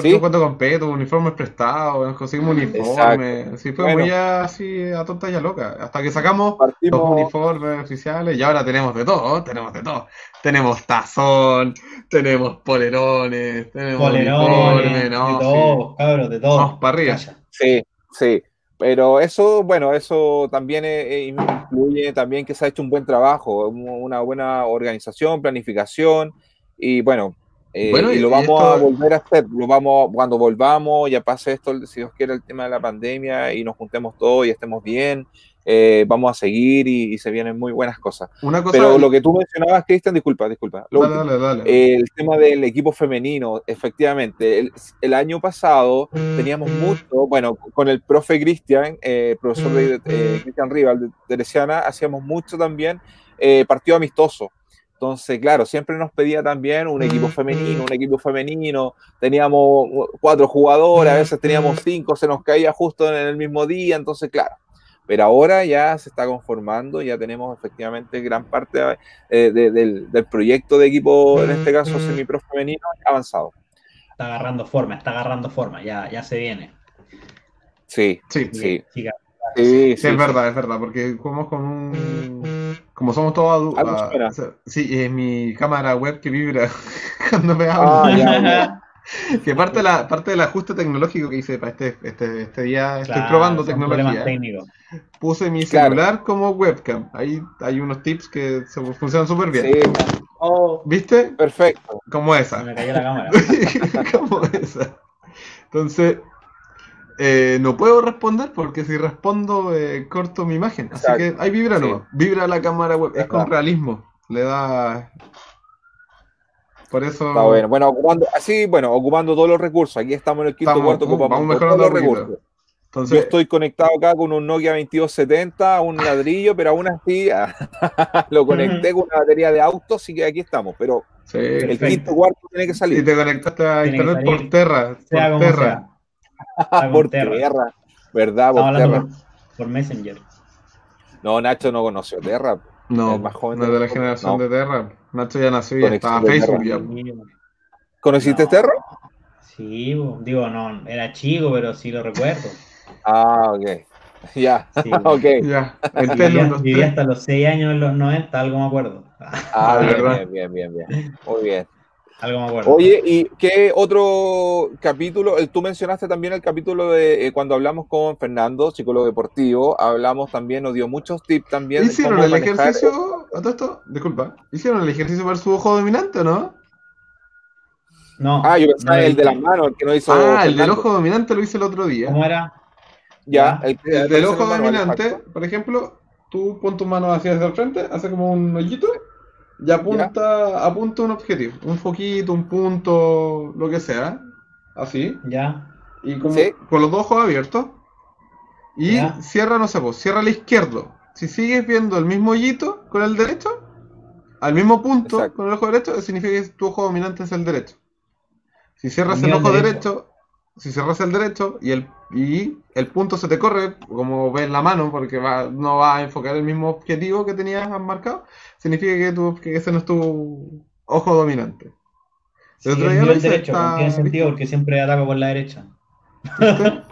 ¿Sí? cuando con Peto, uniformes prestados, nos conseguimos uniformes. Sí, fue muy así a tonta y a loca. Hasta que sacamos los uniformes oficiales y ahora tenemos de todo, tenemos de todo. Tenemos tazón, tenemos polerones, tenemos uniformes, ¿no? De todo, cabros, de todo. Vamos para arriba. Sí, sí. Pero eso, bueno, eso también eh, incluye también que se ha hecho un buen trabajo, una buena organización, planificación y bueno, eh, bueno, y, lo vamos a volver a hacer, lo vamos, cuando volvamos, ya pase esto, si Dios quiere, el tema de la pandemia y nos juntemos todos y estemos bien, eh, vamos a seguir y, se vienen muy buenas cosas. Una cosa Pero lo que tú mencionabas, Cristian, disculpa, disculpa. dale, dale, el tema del equipo femenino, efectivamente, el, año pasado teníamos mucho, bueno, con el profe Cristian, eh, profesor de Cristian Rival de Teresiana, hacíamos mucho también partido amistoso entonces, claro, siempre nos pedía también un equipo femenino, un equipo femenino. Teníamos cuatro jugadores, a veces teníamos cinco, se nos caía justo en el mismo día. Entonces, claro, pero ahora ya se está conformando, ya tenemos efectivamente gran parte eh, del, proyecto de equipo, en este caso semi-pro femenino, avanzado. Está agarrando forma, está agarrando forma, ya, ya se viene. Sí, sí, sí. Sí, sí, es verdad, es verdad, porque jugamos con un como somos todos adultos. Ah, sí, es mi cámara web que vibra cuando me hablo. Ah, que parte, de la, parte del ajuste tecnológico que hice para este, este, este día, estoy probando tecnología. Puse mi celular como webcam. Ahí hay unos tips que funcionan súper bien. Sí. Oh, ¿Viste? Perfecto. Como esa. Me cayó la cámara. como esa. Entonces, eh, no puedo responder porque si respondo eh, corto mi imagen. Así que ahí vibra no. Vibra la cámara web. Es con realismo. Le da. Por eso. Está bueno. Bueno, ocupando, así, bueno, ocupando todos los recursos. Aquí estamos en el quinto Estamos- cuarto, uh, ocupamos vamos todos mejorando los poquito. recursos. Entonces, Yo estoy conectado acá con un Nokia 2270, un ladrillo, pero aún así ah, lo conecté con una batería de auto, así que aquí estamos. Pero sí. el Perfecto. quinto cuarto tiene que Y salir. te conectaste a Tiene internet por Terra. Sea Por como Terra. sea. Con por Terra. tierra. ¿Verdad? Por por, por Messenger. No, Nacho no conoció Terra. No, El más joven no es de la generación no. de Terra. Nacho ya nació y ya estaba Facebook ya. ¿Conociste No. Terra? Sí, digo, no, era chico, pero sí lo recuerdo. Ah, ok. Ya, Sí. ok. El Vivía, vivía hasta los 6 años en los 90, algo me acuerdo. Ah, bien, bien, bien, bien. Muy bien. Algo me acuerdo. Oye, ¿y qué otro capítulo? Tú mencionaste también el capítulo de eh, cuando hablamos con Fernando, psicólogo deportivo. Hablamos también, nos dio muchos tips también. ¿Hicieron cómo el manejar- ejercicio? ¿A todo esto? Disculpa. ¿Hicieron el ejercicio para su ojo dominante o no? no, Ah, yo pensaba no el de las manos, el que no hizo. Ah, el del ojo dominante lo hice el otro día. ¿Cómo era? Ya, el, El del ojo dominante, por ejemplo, tú pon tus manos hacia el frente, hace como un hoyito y apunta, apunta un objetivo, un foquito, un punto, lo que sea, así, Ya. y como Sí. con los dos ojos abiertos, y Ya. cierra, no sé, pues, cierra al izquierdo. Si sigues viendo el mismo hoyito con el derecho, al mismo punto Exacto. con el ojo derecho, significa que tu ojo dominante es el derecho. Si cierras El ojo derecho. derecho, si cierras el derecho y el, y el punto se te corre, como ves la mano, porque va, no va a enfocar el mismo objetivo que tenías marcado, significa que, tu, que ese no es tu ojo dominante. Sí, El derecho, está- no tiene sentido porque siempre ataco por la derecha. ¿Viste?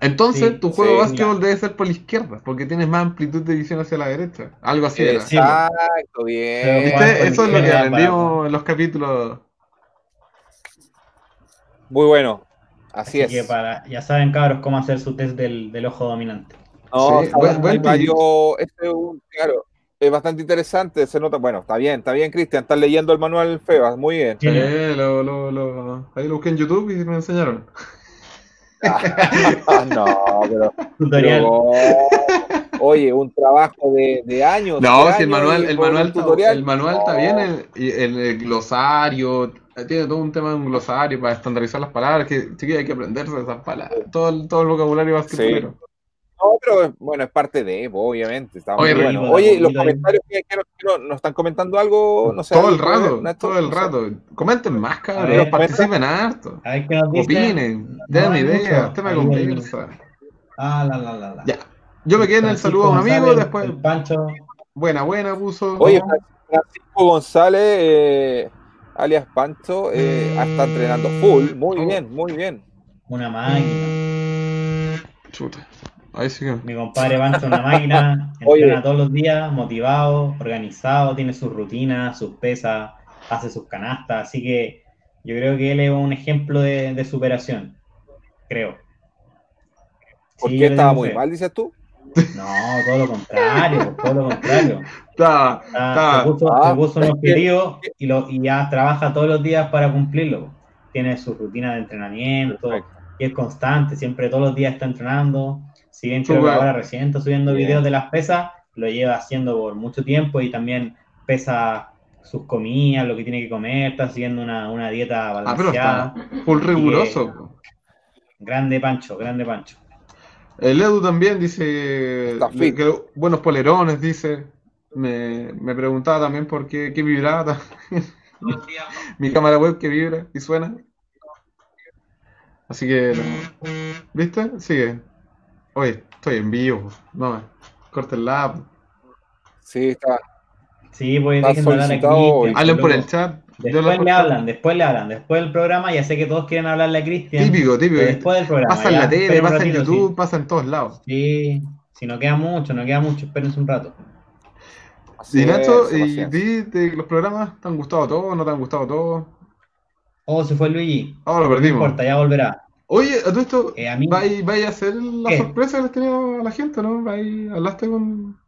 Entonces, Sí, tu juego sí, de básquetbol debe ser por la izquierda, porque tienes más amplitud de visión hacia la derecha. Algo así era. Sí, Exacto, bien. Eso es lo que para- aprendimos en los capítulos. Muy bueno. Así, Así que es. para, ya saben, cabros, cómo hacer su test del, del ojo dominante. No, Sí, buen- hay buen varios- este es un- claro, es bastante interesante, se nota, bueno, está bien, está bien, Cristian, estás leyendo el manual Febas, muy bien. Sí. Lo, lo, lo- ahí lo busqué en YouTube y me enseñaron. no, pero, Tutorial. pero, oye, un trabajo de, de años. No, de si el manual, el manual, está, tutorial. el manual está No. bien, el, y el, el glosario, tiene todo un tema de un glosario para estandarizar las palabras, que hay que aprenderse esas palabras, todo el, todo el vocabulario basquetbolero. No, pero bueno, es parte de, obviamente. Está Oye, bueno. Oye, los comentarios que, nos, que nos- nos están comentando algo, no sé. todo el rato, Nacho, todo el no rato. Comenten más, cabrón, ver, participen harto, A ver qué nos dice. opinen, No den hay ideas, tema de conversa. Ah, la, la, la, la. Ya, yo me quedé en el Francisco saludo a un amigo, González, después, El Pancho. buena, buena, puso. Oye, Francisco González, eh, alias Pancho, eh, está entrenando full. Muy Oh. bien, muy bien. Una máquina. Chuta, ahí sí que... Mi compadre Pancho, una máquina. Oye. Entrena todos los días, motivado, organizado, tiene sus rutinas, sus pesas, hace sus canastas. Así que yo creo que él es un ejemplo de, de superación. Creo. ¿Por Sí, qué estaba muy mal, dices tú? No, todo lo contrario, todo lo contrario. Está, Ah, está, se, puso, Ah, se puso un objetivo y, lo, y ya trabaja todos los días para cumplirlo. Tiene su rutina de entrenamiento Perfecto. y es constante, siempre todos los días está entrenando. Si bien creo que Súper. ahora recién está subiendo Bien. videos de las pesas, lo lleva haciendo por mucho tiempo y también pesa sus comidas, lo que tiene que comer, está siguiendo una, una dieta ah, pero balanceada. está full riguroso. Grande Pancho, grande Pancho. El Edu también dice que buenos polerones, dice. Me, me preguntaba también por qué, qué vibraba. Mi cámara web que vibra y suena. Así que. ¿viste? Sigue. Oye, estoy en vivo. No, cortenla. Sí, está. Sí, pues Está de hablar a solicitado Cristian, hoy. Hablen por el chat. Después corto. hablan, después le hablan, después del programa, ya sé que todos quieren hablarle a Cristian. Típico, típico. después del programa. Pasa en la tele, pasa en YouTube, pasa en todos lados. Sí, sí, si no queda mucho, no queda mucho, espérense un rato. Así Y Nacho, es, ¿y ti, los programas te han gustado todos? ¿No te han gustado todos? Oh, se fue Luigi. Ahora lo No perdimos. importa, ya volverá. Oye, a todo esto, Eh, a mí- ¿vais, vais a hacer la ¿Qué? sorpresa que les tenía a la gente, no? ¿Vais, ¿Hablaste con...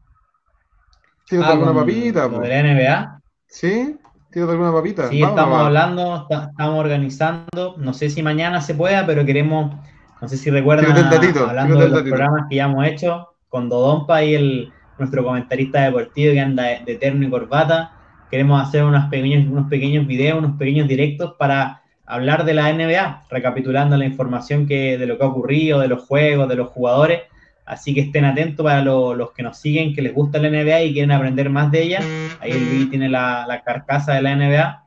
¿Tienes Ah, alguna con papita? po? de la NBA. ¿Sí? ¿Tienes alguna papita? Sí, Vamos, estamos hablando, estamos organizando. No sé si mañana se pueda, pero queremos, no sé si recuerdan, hablando de los programas que ya hemos hecho con Dodonpa y el, nuestro comentarista deportivo que anda de, de terno y corbata. queremos hacer unos pequeños, unos pequeños videos, unos pequeños directos para hablar de la NBA, recapitulando la información que, de lo que ha ocurrido, de los juegos, de los jugadores. Así que estén atentos para los que nos siguen, que les gusta la NBA y quieren aprender más de ella. Ahí el Billy tiene la, la carcasa de la NBA,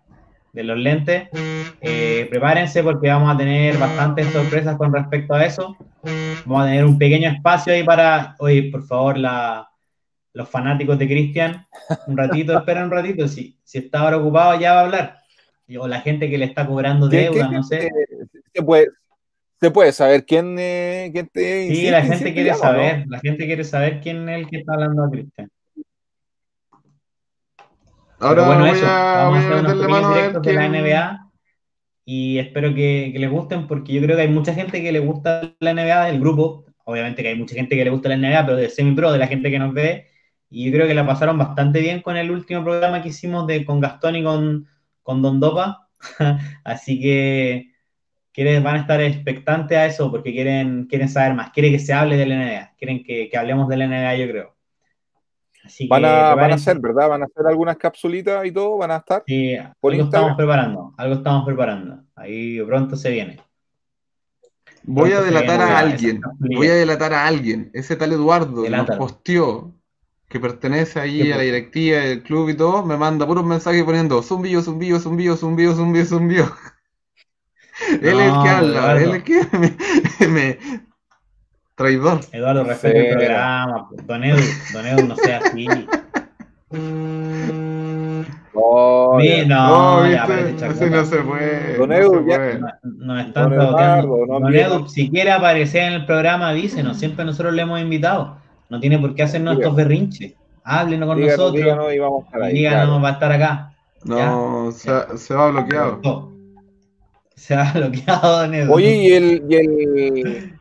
de los lentes. Eh, prepárense porque vamos a tener bastantes sorpresas con respecto a eso. Vamos a tener un pequeño espacio ahí para, oye, por favor, la, los fanáticos de Cristian, un ratito, espera un ratito, si, si está ahora ocupado ya va a hablar o la gente que le está cobrando deuda, no sé. Se puede, se puede saber quién, eh, quién te Sí, la gente quiere saber, la gente quiere saber quién es el que está hablando a Cristian. Ahora bueno, voy eso, a, vamos voy a a hacer unos mano a ver directos de la NBA y espero que, que les gusten porque yo creo que hay mucha gente que le gusta la NBA del grupo, obviamente que hay mucha gente que le gusta la NBA, pero de semi-pro, de la gente que nos ve, y yo creo que la pasaron bastante bien con el último programa que hicimos de, con Gastón y con, con Don Dopa, así que quieren, van a estar expectantes a eso porque quieren, quieren saber más, quieren que se hable de la NBA, quieren que, que hablemos de la NBA, yo creo. Así Van que a, van a hacer, ¿verdad? Van a hacer algunas capsulitas y todo, van a estar. Sí, por algo Instagram. estamos preparando, algo estamos preparando. Ahí pronto se viene. Voy a delatar a alguien. Voy a delatar a alguien. Ese tal Eduardo que nos posteó, que pertenece ahí ¿Qué a la puso? directiva del club y todo, me manda puros mensajes poniendo zumbillo, zumbillo, zumbillo, zumbillo, zumbillo, zumbillo. Él es el No, que habla, Eduardo. él es el que me, me- Traidor. Eduardo, respeta el programa. Don Edu, Don Edu, no sea así. Oh, no, No, ya viste, así no se puede. Don no Edu, se ya- puede. No- Nos están Don. Eduardo, no Don. Edu, si quiere aparecer en el programa, avísenos. Siempre nosotros le hemos invitado. No tiene por qué hacernos estos berrinches. Háblenos con Díganos, nosotros. díganos y vamos a estar y ahí. díganos, claro. va a estar acá. No, se, se va bloqueado. Se ha bloqueado, Don Edu. Oye, y el, y el,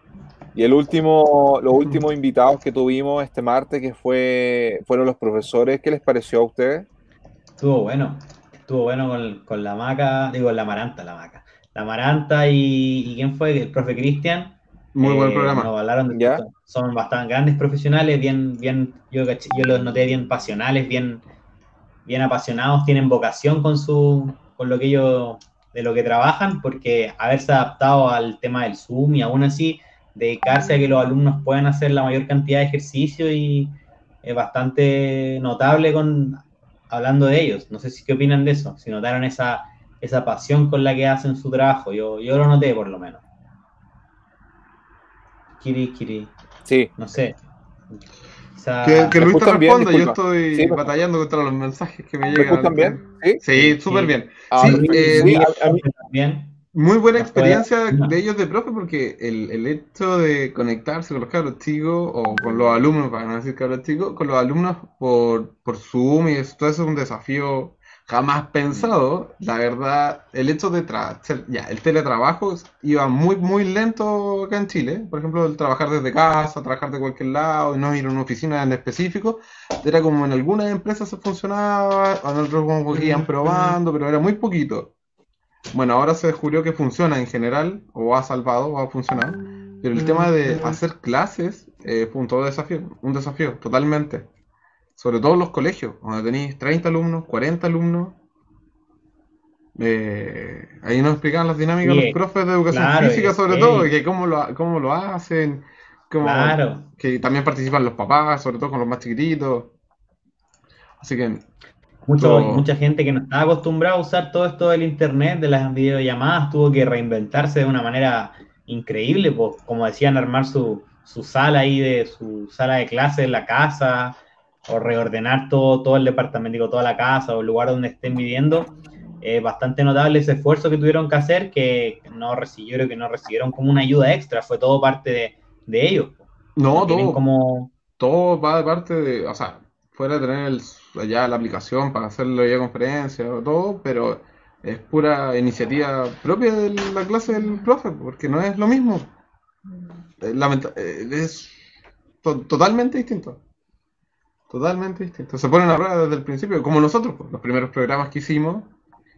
y el último, los últimos invitados que tuvimos este martes, que fue, fueron los profesores, ¿qué les pareció a ustedes? Estuvo bueno. Estuvo bueno con, con la maca, digo, la maranta, la maca. La maranta y, y ¿quién fue? El profe Cristian. Muy buen Eh, programa. nos hablaron de Ya. son bastante grandes profesionales, bien, bien, yo, caché- yo los noté bien pasionales, bien, bien apasionados, tienen vocación con su, con lo que ellos, de lo que trabajan, porque haberse adaptado al tema del Zoom y aún así dedicarse a que los alumnos puedan hacer la mayor cantidad de ejercicio y es bastante notable con hablando de ellos. No sé si qué opinan de eso, si notaron esa, esa pasión con la que hacen su trabajo. Yo, yo lo noté por lo menos. Kiri, Kiri, Sí, no sé. Quizá- Que, que ¿Me Luis te responda, yo estoy Sí, me- batallando contra los mensajes que me ¿me llegan. escuchan bien? Sí. Sí, súper Sí. bien. Ah, Sí, sí, eh, sí, a- mí- Bien. Muy buena experiencia no. de ellos de profe porque el, el hecho de conectarse con los cabros chicos o con los alumnos, para no decir cabros chicos, con los alumnos por, por Zoom y eso, todo eso es un desafío jamás pensado. La verdad, el hecho de tra- ya, el teletrabajo iba muy, muy lento acá en Chile. Por ejemplo, el trabajar desde casa, trabajar de cualquier lado y no ir a una oficina en específico. Era como en algunas empresas se funcionaba, en otros como que iban probando, pero era muy poquito. Bueno, ahora se descubrió que funciona en general, o ha salvado, o ha funcionado. Pero el tema de hacer clases eh, fue un todo desafío, un desafío, totalmente. Sobre todo en los colegios, donde tenéis 30 alumnos, 40 alumnos. Eh, ahí nos explicaban las dinámicas Sí, los profes de educación claro, física, sobre todo, y que cómo lo, cómo lo hacen, cómo, Claro. que también participan los papás, sobre todo con los más chiquititos. Así que Mucho, Todo. mucha gente que no estaba acostumbrada a usar todo esto del internet, de las videollamadas, tuvo que reinventarse de una manera increíble, pues, como decían, armar su, su sala ahí, de su sala de clase en la casa, o reordenar todo, todo el departamento, digo, toda la casa o el lugar donde estén viviendo. Bastante notable ese esfuerzo que tuvieron que hacer, que no recibieron, que no recibieron como una ayuda extra, fue todo parte de, de ellos. no, todo, como todo va de parte de, o sea, fuera de tener el- ya la aplicación para hacer la videoconferencia o todo, pero es pura iniciativa propia de la clase del profe, porque no es lo mismo. Eh, lamenta- eh, es to- totalmente distinto. Totalmente distinto. Se ponen a prueba desde el principio, como nosotros, pues, los primeros programas que hicimos,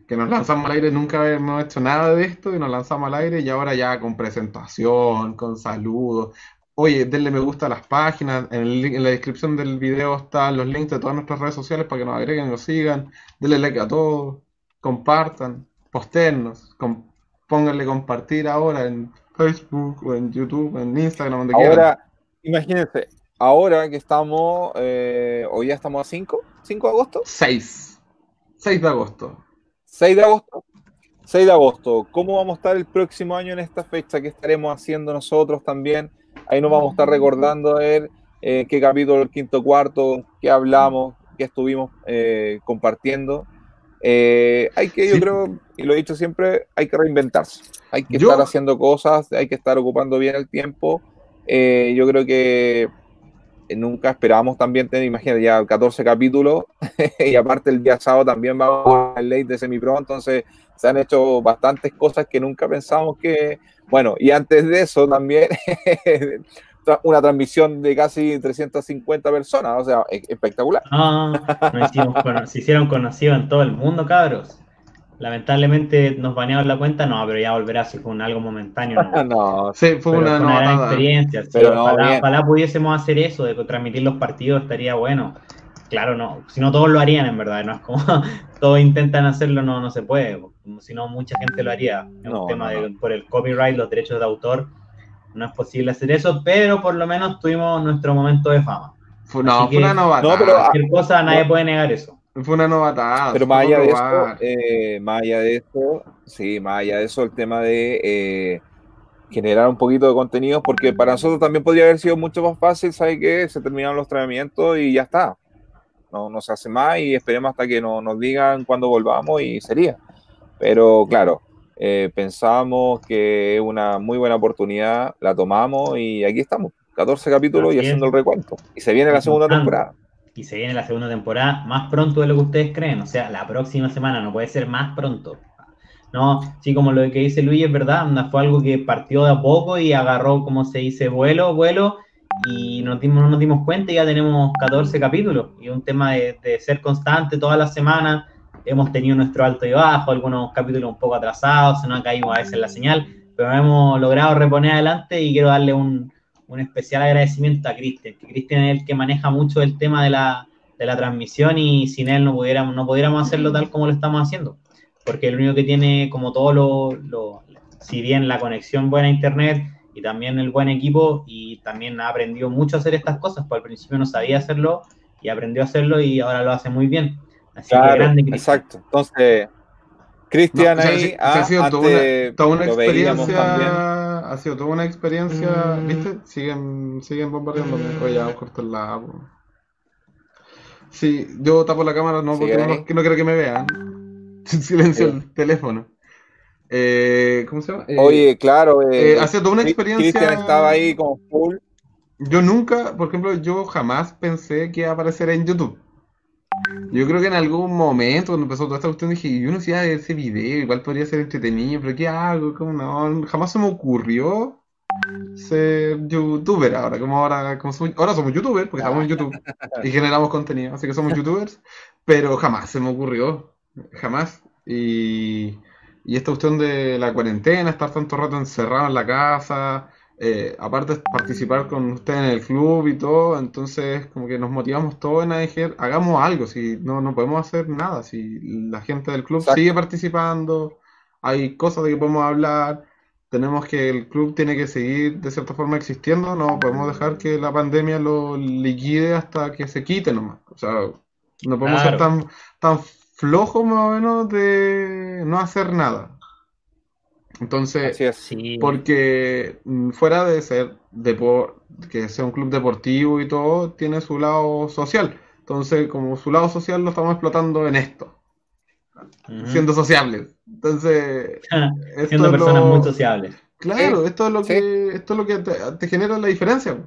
que nos lanzamos al aire, nunca hemos hecho nada de esto y nos lanzamos al aire y ahora ya con presentación, con saludos. oye, denle me gusta a las páginas, en, el en la descripción del video están los links de todas nuestras redes sociales para que nos agreguen nos sigan, denle like a todos, compartan, posternos, com- pónganle compartir ahora en Facebook o en YouTube, en Instagram, donde quieran. Ahora, imagínense, ahora que estamos, eh, hoy ya estamos a 5, 5 de agosto, 6, 6 de agosto. 6 de agosto. 6 de agosto, ¿cómo vamos a estar el próximo año en esta fecha? ¿Qué estaremos haciendo nosotros también? Ahí nos vamos a estar recordando a ver eh, qué capítulo, el quinto cuarto, qué hablamos, qué estuvimos eh, compartiendo. Eh, hay que, yo Sí. creo, y lo he dicho siempre, hay que reinventarse. Hay que Yo- estar haciendo cosas, hay que estar ocupando bien el tiempo. Yo creo que nunca esperábamos también tener, imagínate, ya 14 capítulos y aparte el día sábado también vamos al late de semipro, entonces se han hecho bastantes cosas que nunca pensábamos que, bueno, y antes de eso también una transmisión de casi 350 personas, o sea, e- espectacular. Ah, nos hicimos se hicieron conocidos en todo el mundo, cabros. Lamentablemente nos banearon la cuenta, no, pero ya volverá si fue un algo momentáneo. ¿no? no, Sí, fue Pero una fue una gran novatada. experiencia. sí, Pero no, ojalá, pudiésemos hacer eso, de transmitir los partidos, estaría bueno. Claro, no, si no todos lo harían en verdad, no es como todos intentan hacerlo, no, no se puede, como si no mucha gente lo haría. Es No, un tema no, de, por el copyright, los derechos de autor, no es posible hacer eso, pero por lo menos tuvimos nuestro momento de fama. Fue, no, Así fue una novatada. No, pero- Cualquier cosa, nadie puede negar eso. Fue una novatada. Pero más allá de eso, eh, más allá de eso, sí, más allá de eso, el tema de eh, generar un poquito de contenido, porque para nosotros también podría haber sido mucho más fácil, ¿sabes qué? Se terminaron los entrenamientos y ya está. No, no se hace más y esperemos hasta que no- nos digan cuándo volvamos y sería. Pero claro, eh, pensábamos que es una muy buena oportunidad, la tomamos y aquí estamos, 14 capítulos y haciendo el recuento. Y se viene la segunda temporada. Y se viene la segunda temporada más pronto de lo que ustedes creen. O sea, la próxima semana no puede ser más pronto. No, sí, como lo que dice Luis es verdad, fue algo que partió de a poco y agarró, como se dice, vuelo, vuelo, y no nos dimos cuenta y ya tenemos 14 capítulos. Y un tema de, de ser constante todas las semanas. Hemos tenido nuestro alto y bajo, algunos capítulos un poco atrasados, se nos ha caído a veces la señal, pero hemos logrado reponer adelante y quiero darle un, un especial agradecimiento a Cristian, que Cristian es el que maneja mucho el tema de la, de la transmisión y sin él no pudiéramos, no pudiéramos hacerlo tal como lo estamos haciendo, porque el único que tiene como todo lo, lo- si bien la conexión buena a internet y también el buen equipo y también ha aprendido mucho a hacer estas cosas, pues al principio no sabía hacerlo y aprendió a hacerlo y ahora lo hace muy bien. Así que Claro, grande Cristian. exacto. Entonces, Cristian No, o sea, ahí, sí, ah, sí ha sido toda una, toda una experiencia. Ha sido toda una experiencia. Mm. ¿Viste? Siguen, siguen bombardeándome. Oye, ya, cortarla. po. Sí, yo tapo la cámara no porque no, quiero que me vean. Silencio Sí. el teléfono. Eh, ¿Cómo se llama? Eh, Oye, claro, eh, eh, ha sido toda una experiencia. Cristian estaba ahí como full. Yo nunca, por ejemplo, yo jamás pensé que iba a aparecer en YouTube. Yo creo que en algún momento, cuando empezó toda esta cuestión, dije, yo no sé ese video, igual podría ser entretenido, pero ¿qué hago? ¿Cómo no? Jamás se me ocurrió ser youtuber ahora, como ahora, como somos, ahora somos youtubers, porque estamos en YouTube y generamos contenido, así que somos youtubers, pero jamás se me ocurrió, jamás. Y, y esta cuestión de la cuarentena, estar tanto rato encerrado en la casa, eh, aparte de participar con ustedes en el club y todo, entonces como que nos motivamos todos en AEGER, hagamos algo, si no, no podemos hacer nada, si la gente del club Exacto. sigue participando, hay cosas de que podemos hablar, tenemos que, el club tiene que seguir de cierta forma existiendo, no podemos dejar que la pandemia lo liquide hasta que se quite nomás, o sea, no podemos ser tan, tan flojos más o menos de no hacer nada. Entonces, Así es. Sí. porque mm, fuera de ser que sea un club deportivo y todo, tiene su lado social. Entonces, como su lado social lo estamos explotando en esto, siendo sociables. Entonces, esto Siendo es personas lo- muy sociables. Claro, esto es lo sí. que, esto es lo que te, te genera la diferencia.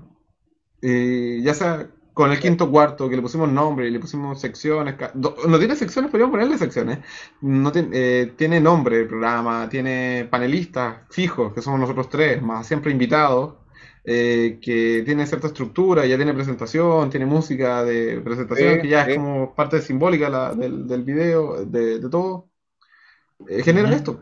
Y ya sea con el quinto cuarto, que le pusimos nombre y le pusimos secciones. No tiene secciones, podríamos ponerle secciones. No tiene, eh, tiene nombre el programa, tiene panelistas fijos, que somos nosotros tres, más siempre invitados, eh, que tiene cierta estructura, ya tiene presentación, tiene música de presentación, Sí, que ya sí. es como parte simbólica la- del, del video, de, de todo. Eh, genera esto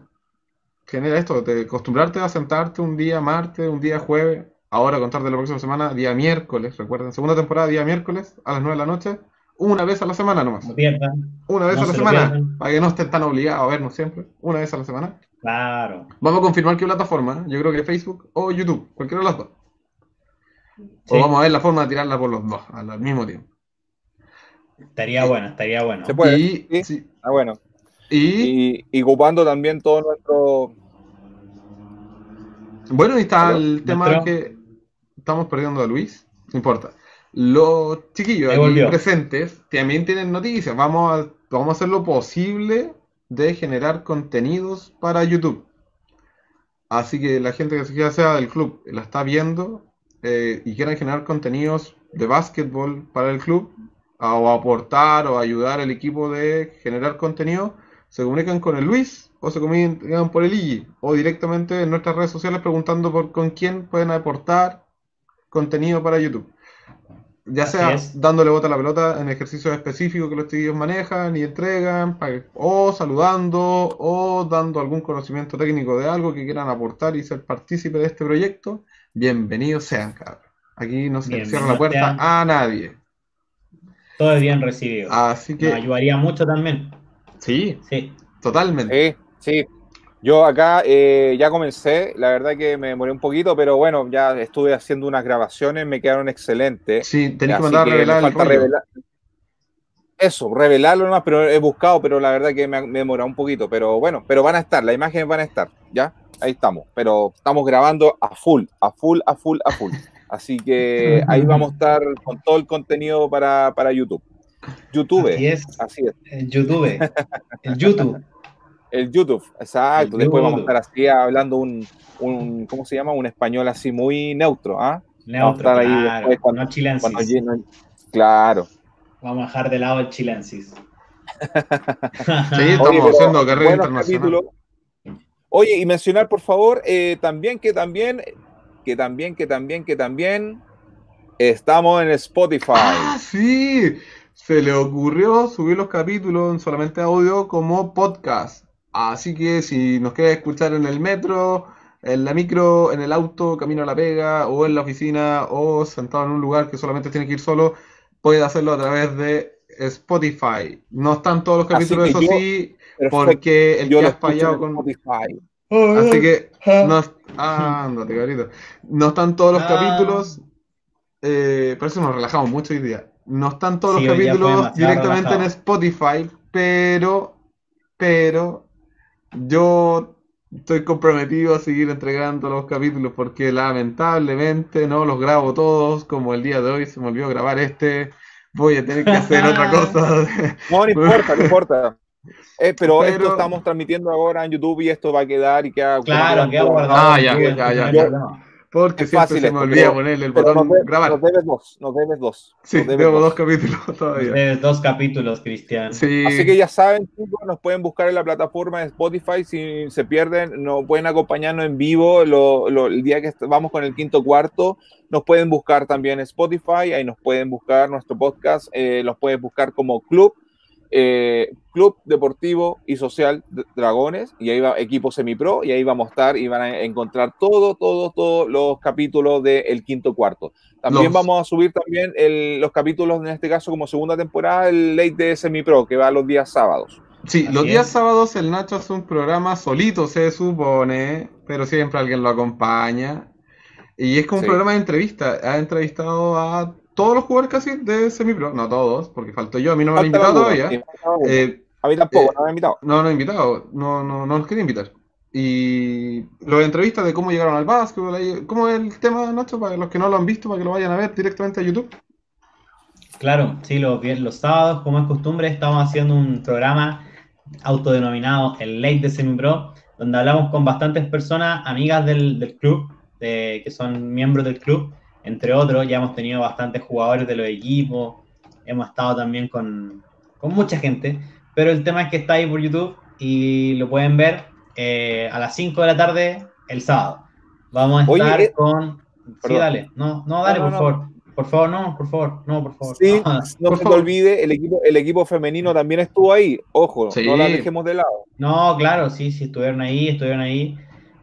genera esto, de acostumbrarte a sentarte un día martes, un día jueves, ahora contar de la próxima semana, día miércoles, recuerden, segunda temporada, día miércoles, a las 9 de la noche, una vez a la semana nomás. No pierdan. Una vez No a la se semana, para que no estén tan obligados a vernos siempre, una vez a la semana. Claro. Vamos a confirmar qué plataforma, yo creo que Facebook o YouTube, cualquiera de las dos. Sí, O vamos a ver la forma de tirarla por los dos al mismo tiempo. Estaría bueno, estaría bueno. Se puede. y, sí. sí, Ah, bueno. y, Y, y ocupando también todo nuestro. bueno, y está el tema nuestro- que estamos perdiendo a Luis, no importa. Los chiquillos aquí presentes también tienen noticias. Vamos a, vamos a hacer lo posible de generar contenidos para YouTube. Así que la gente que ya sea del club la está viendo eh, y quieran generar contenidos de básquetbol para el club o aportar o ayudar al equipo de generar contenido, se comunican con el Luis o se comunican por el Igi o directamente en nuestras redes sociales preguntando por con quién pueden aportar contenido para YouTube. Ya Así sea es. dándole bota a la pelota en ejercicios específicos que los chiquillos manejan y entregan, o saludando, o dando algún conocimiento técnico de algo que quieran aportar y ser partícipe de este proyecto, bienvenidos sean, cabrón. Aquí no se le cierra la puerta sean. a nadie. Todo es bien recibido. Así Nos que, ayudaría mucho también. sí, Sí. totalmente. Sí, sí. Yo acá eh, ya comencé, la verdad que me demoré un poquito, pero bueno, ya estuve haciendo unas grabaciones, me quedaron excelentes. Sí, tenés que mandar a revelar falta revelar- Eso, revelarlo nomás, pero he buscado, pero la verdad que me me demorado un poquito. Pero bueno, pero van a estar, las imágenes van a estar, ¿ya? Ahí estamos. Pero estamos grabando a full, a full, a full, a full. Así que ahí vamos a estar con todo el contenido para, para YouTube. YouTube, Así es. así es. El YouTube. El YouTube. El YouTube, exacto. El Después vamos a estar así hablando un, un, ¿cómo se llama? Un español así muy neutro, ¿ah? Neutro, estar ahí claro. cuando- no chilensis. Cuando Claro. Vamos a dejar de lado el chilensis. Sí, estamos Oye, pero haciendo carrera internacional. Oye, y mencionar por favor eh, también que también, que también, que también, que también estamos en Spotify. Ah, sí. Se le ocurrió subir los capítulos en solamente audio como podcast. Así que si nos queda escuchar en el metro, en la micro, en el auto, camino a la pega, o en la oficina, o sentado en un lugar que solamente tiene que ir solo, puede hacerlo a través de Spotify. No están todos los capítulos, eso yo- sí, porque el Yo que lo ha escucho fallado con... Spotify. Así que no, es- ah, ándate, cabrito. No están todos los Ah. capítulos. Eh, por eso nos relajamos mucho hoy día. No están todos Sí, los capítulos directamente en. Spotify, pero, pero yo estoy comprometido a seguir entregando los capítulos porque lamentablemente no los grabo todos, como el día de hoy se me olvidó grabar este. Voy a tener que hacer otra cosa. No, no importa, no importa. Eh, pero, esto Pero- estamos transmitiendo ahora en YouTube y esto va a quedar y queda Claro, queda guardado. Ah, ya, ya, ya, ya. Porque Es siempre fácil se me olvida pero- ponerle el botón nos, de- grabar. nos debes dos, nos debes dos. Sí, nos debes debo dos. dos capítulos todavía. Debes dos capítulos, Cristian. Sí. Así que ya saben, chicos, nos pueden buscar en la plataforma de Spotify. Si se pierden, no pueden acompañarnos en vivo lo- lo- el día que vamos con el quinto cuarto. Nos pueden buscar también en Spotify. Ahí nos pueden buscar nuestro podcast. eh, los pueden buscar como Club, eh, Club Deportivo y Social de- Dragones. Y ahí va equipo semipro. Y ahí vamos a estar y van a encontrar todo, todo, todos los capítulos del quinto cuarto. También Los- vamos a subir también el- los capítulos, en este caso, como segunda temporada, el late de Semipro, que va los días sábados. Sí, Así los días es. sábados el Nacho hace un programa solito, se supone, pero siempre alguien lo acompaña. Y es como un programa de entrevista. Ha entrevistado a todos los jugadores casi de Semipro, no todos, porque faltó yo, a mí no me han invitado todavía. sí, alguno. Eh, a mí tampoco, eh, no me han invitado. no, no he invitado, no, no, no los quería invitar. Y los entrevistas de cómo llegaron al básquetbol, ¿cómo es el tema, Nacho? Para los que no lo han visto, para que lo vayan a ver directamente a YouTube. Claro, sí, los, los sábados, como es costumbre, estamos haciendo un programa autodenominado el Late de Semipro, donde hablamos con bastantes personas, amigas del, del club, de- que son miembros del club, entre otros, ya hemos tenido bastantes jugadores de los equipos, hemos estado también con, con mucha gente, pero el tema es que está ahí por YouTube y lo pueden ver eh, a las 5 de la tarde el sábado. Vamos a Oye, estar eh, con... Sí, perdón. dale, no, no, dale, No, no, por no. favor. Por favor, no, por favor, no, por favor. Sí, No, no por se te favor. olvide, el equipo, el equipo femenino también estuvo ahí. Ojo, Sí. no la dejemos de lado. No, claro, sí, sí, estuvieron ahí, estuvieron ahí.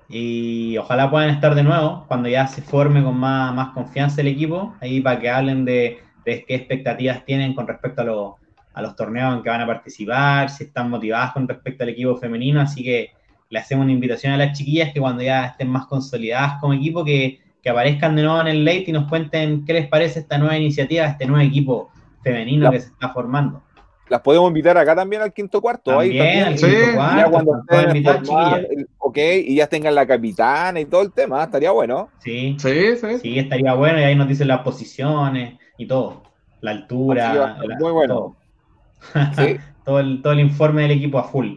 Y ojalá puedan estar de nuevo cuando ya se forme con más, más confianza el equipo, ahí para que hablen de, de qué expectativas tienen con respecto a, los a los torneos en que van a participar, si están motivadas con respecto al equipo femenino. Así que le hacemos una invitación a las chiquillas que cuando ya estén más consolidadas como equipo, que, que aparezcan de nuevo en el late y nos cuenten qué les parece esta nueva iniciativa, este nuevo equipo femenino que se está formando. Las podemos invitar acá también al quinto cuarto. También, ahí al también. quinto cuarto, ya cuando estén el- ok, y ya tengan la capitana y todo el tema, estaría bueno. Sí, Sí, sí. sí, estaría bueno y ahí nos dicen las posiciones y todo, la va altura, la- muy bueno. todo. Sí. todo el, todo el informe del equipo a full.